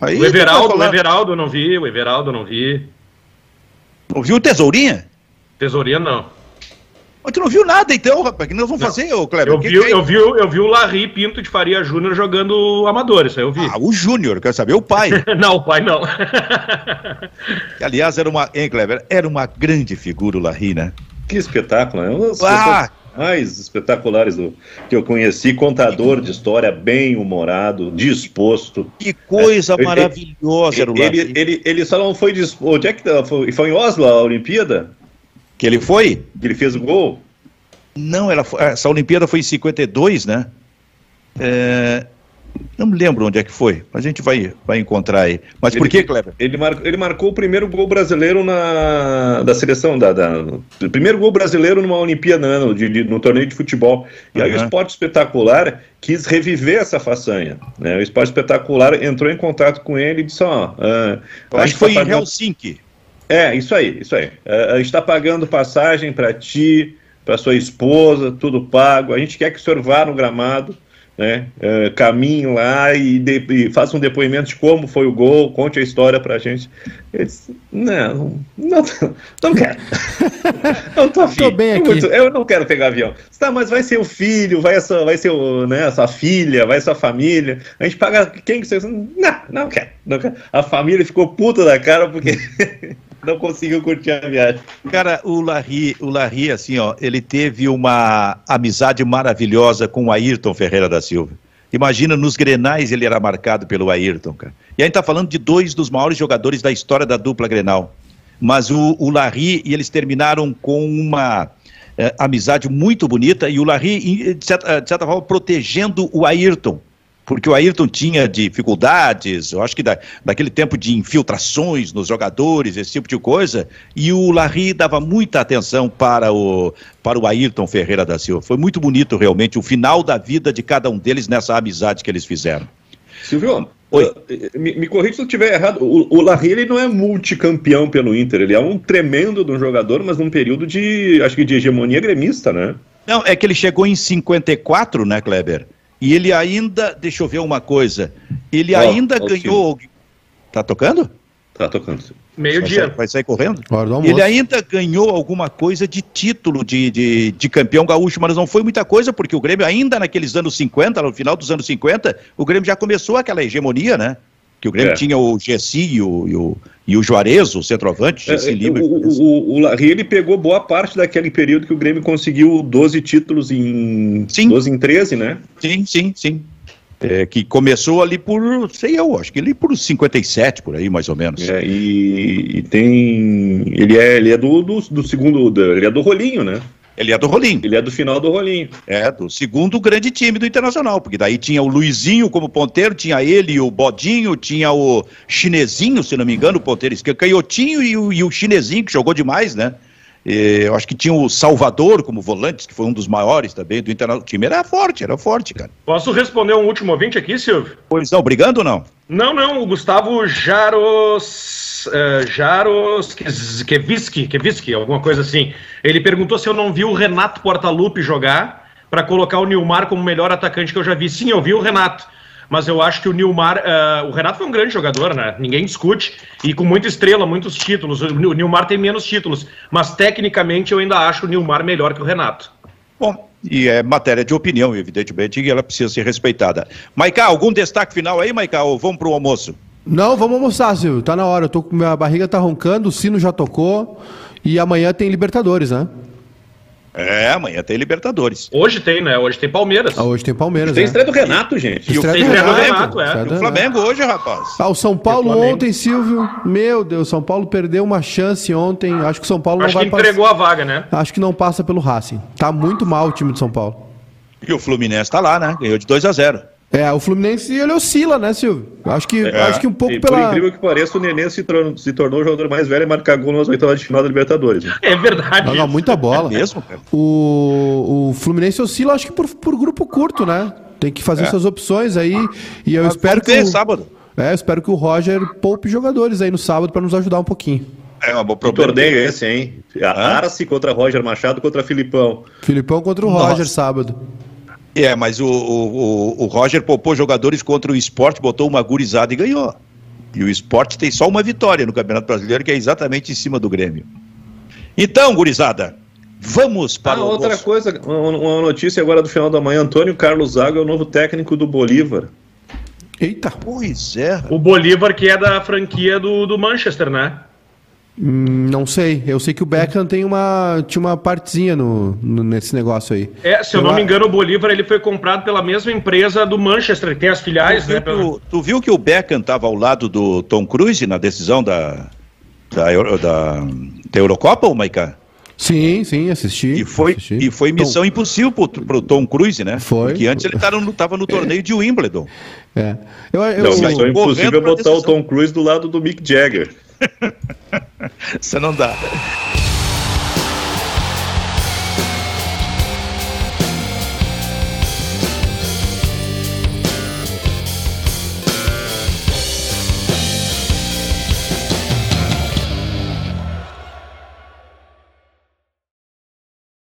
Aí O tu Everaldo, tá o Everaldo eu não vi, o Everaldo eu não vi. Não viu o Tesourinha? Tesourinha não. Mas tu não viu nada então, rapaz. O que nós vamos Não. fazer, ô Kleber? Eu que vi, que é? eu, vi, eu vi o Larry Pinto de Faria Júnior jogando amador, isso aí eu vi. Ah, o Júnior, quero saber, o pai. Não, o pai não. que, aliás, era uma, hein, Kleber? Era uma grande figura o Larry, né? Que espetáculo, né? Uma das Ah! mais espetaculares do, que eu conheci, contador de história, bem humorado, disposto. Que coisa Ele- maravilhosa Larry. Ele, ele, ele só não foi disposto. Onde é que tá? foi, foi em Oslo a Olimpíada? Que ele foi? Que ele fez o gol? Não, ela foi- essa Olimpíada foi em 52, né? É, não me lembro onde é que foi. A gente vai, vai encontrar aí. Mas por Ele- que, Kleber? Ele, mar, ele marcou o primeiro gol brasileiro na, da seleção, da, da- o primeiro gol brasileiro numa Olimpíada, né, no, de- no torneio de futebol. E aí o. Esporte Espetacular quis reviver essa façanha. Né? O Esporte Espetacular entrou em contato com ele e disse: Ó, Eu a acho que foi tá em Helsinki. É, isso aí, isso aí. A gente está pagando passagem para ti, para sua esposa, tudo pago. A gente quer que o senhor vá no gramado, né? ah, caminhe lá e, de- e faça um depoimento de como foi o gol, conte a história pra gente. Eu disse, não, não, não quero. não tô afim. Tô bem aqui. Muito- eu não quero pegar avião. Tá, mas vai ser o filho, vai, a sua, vai ser o, né, a sua filha, vai sua família. A gente paga quem que você. Não, não quero, não quero. A família ficou puta da cara porque não conseguiu curtir a viagem. Cara, o Larry, o Larry, assim, ó, ele teve uma amizade maravilhosa com o Ayrton Ferreira da Silva. Imagina, nos Grenais ele era marcado pelo Ayrton, cara. E a gente tá falando de dois dos maiores jogadores da história da dupla Grenal. Mas o, o Larry, e eles terminaram com uma eh, amizade muito bonita, e o Larry, de certa, de certa forma, protegendo o Ayrton. Porque o Ayrton tinha dificuldades, eu acho que da, daquele tempo de infiltrações nos jogadores, esse tipo de coisa, e o Larry dava muita atenção para o, para o Ayrton Ferreira da Silva. Foi muito bonito, realmente, o final da vida de cada um deles nessa amizade que eles fizeram. Silvio, Oi. uh, me, me corrija se eu estiver errado. O, o Larry ele não é multicampeão pelo Inter, ele é um tremendo de um jogador, mas num período de, acho que de hegemonia gremista, né? Não, é que ele chegou em 54, né, Kleber? E ele ainda, deixa eu ver uma coisa, ele Ó, ainda ganhou. Tá tocando? Tá tocando. Vai Meio-dia. sair, vai sair correndo? Ele ainda ganhou alguma coisa de título de, de, de campeão gaúcho, mas não foi muita coisa, porque o Grêmio, ainda naqueles anos 50, no final dos anos 50, o Grêmio já começou aquela hegemonia, né? Que o Grêmio É. tinha o Gessi e o, e o, e o Juarez, o centroavante, É, Gessi é, Lima. o, o, o Larry ele pegou boa parte daquele período que o Grêmio conseguiu 12 títulos em Sim. 12 em 13, né? Sim, sim, sim. É, que começou ali por, sei eu, acho que ali por 57, por aí, mais ou menos. É, e, e tem. Ele é, ele é do, do, do segundo. do- ele é do rolinho, né? Ele é do Rolim. Ele é do final do rolinho. É, do segundo grande time do Internacional, porque daí tinha o Luizinho como ponteiro, tinha ele, o Bodinho, tinha o Chinesinho, se não me engano, o ponteiro esquerdo, Canhotinho e o, e o Chinesinho, que jogou demais, né? Eu acho que tinha o Salvador como volante, que foi um dos maiores também do Internacional. O time era forte, era forte, cara. Posso responder um último ouvinte aqui, Silvio? Pois não, brigando ou não? Não, não, o Gustavo Jaros. eh, Jaros Keviski, Keviski, alguma coisa assim. Ele perguntou se eu não vi o Renato Portaluppi jogar para colocar o Nilmar como melhor atacante que eu já vi. Sim, eu vi o Renato. Mas eu acho que o Nilmar, uh, o Renato foi um grande jogador, né? Ninguém discute, e com muita estrela, muitos títulos. O Nilmar tem menos títulos, mas tecnicamente eu ainda acho o Nilmar melhor que o Renato. Bom, e é matéria de opinião, evidentemente, e ela precisa ser respeitada. Maiká, algum destaque final aí, Maiká, ou vamos para o almoço? Não, vamos almoçar, Silvio. Tá na hora. Eu tô, minha barriga tá roncando, o sino já tocou. E amanhã tem Libertadores, né? É, amanhã tem Libertadores. Hoje tem, né? Hoje tem Palmeiras. Ah, hoje tem Palmeiras. Tem é. estreia do Renato, gente. E o estreia do Renato, Renato é. E o Flamengo hoje, rapaz. Ah, o São Paulo ontem, Silvio. Meu Deus, São Paulo perdeu uma chance ontem. Acho que o São Paulo Acho não vai passar. Acho que entregou a vaga, né? Acho que não passa pelo Racing. Tá muito mal o time de São Paulo. E o Fluminense tá lá, né? Ganhou de 2 a 0 é, o Fluminense ele oscila, né, Silvio? Acho que, é, acho que um pouco e, pela. Por incrível que pareça, o Nenê se, tornou, se tornou o jogador mais velho e marcar gol nas oitavas de final da Libertadores. Né? É verdade. Joga muita bola. É mesmo, cara. O, o Fluminense oscila, acho que por, por grupo curto, né? Tem que fazer é. suas opções aí. E eu Mas espero que. O, sábado. É, eu espero que o Roger poupe jogadores aí no sábado para nos ajudar um pouquinho. É uma boa problema. torneio esse, hein? Arce contra Roger Machado contra Filipão. Filipão contra o Nossa. Roger sábado. É, mas o, o, o Roger poupou jogadores contra o esporte, botou uma gurizada e ganhou. E o esporte tem só uma vitória no Campeonato Brasileiro, que é exatamente em cima do Grêmio. Então, gurizada, vamos para ah, o. Outra almoço. coisa, uma notícia agora do final da manhã: Antônio Carlos Zaga é o novo técnico do Bolívar. Eita. Pois é. O Bolívar, que é da franquia do, do Manchester, né? Hum, não sei. Eu sei que o Beckham tem uma, tinha uma partezinha no, no nesse negócio aí. É, se eu, eu não me engano, o Bolívar ele foi comprado pela mesma empresa do Manchester, que tem as filiais, tu né? Tu, tu, viu que o Beckham estava ao lado do Tom Cruise na decisão da, da, da, da Eurocopa, ou Maiká? Sim, sim, assisti. E foi, assisti. E foi missão Tom... impossível para o Tom Cruise, né? Foi. Porque antes ele estava no, tava no torneio de Wimbledon. É. Eu, eu, não, missão impossível botar o Tom Cruise do lado do Mick Jagger. Você não dá.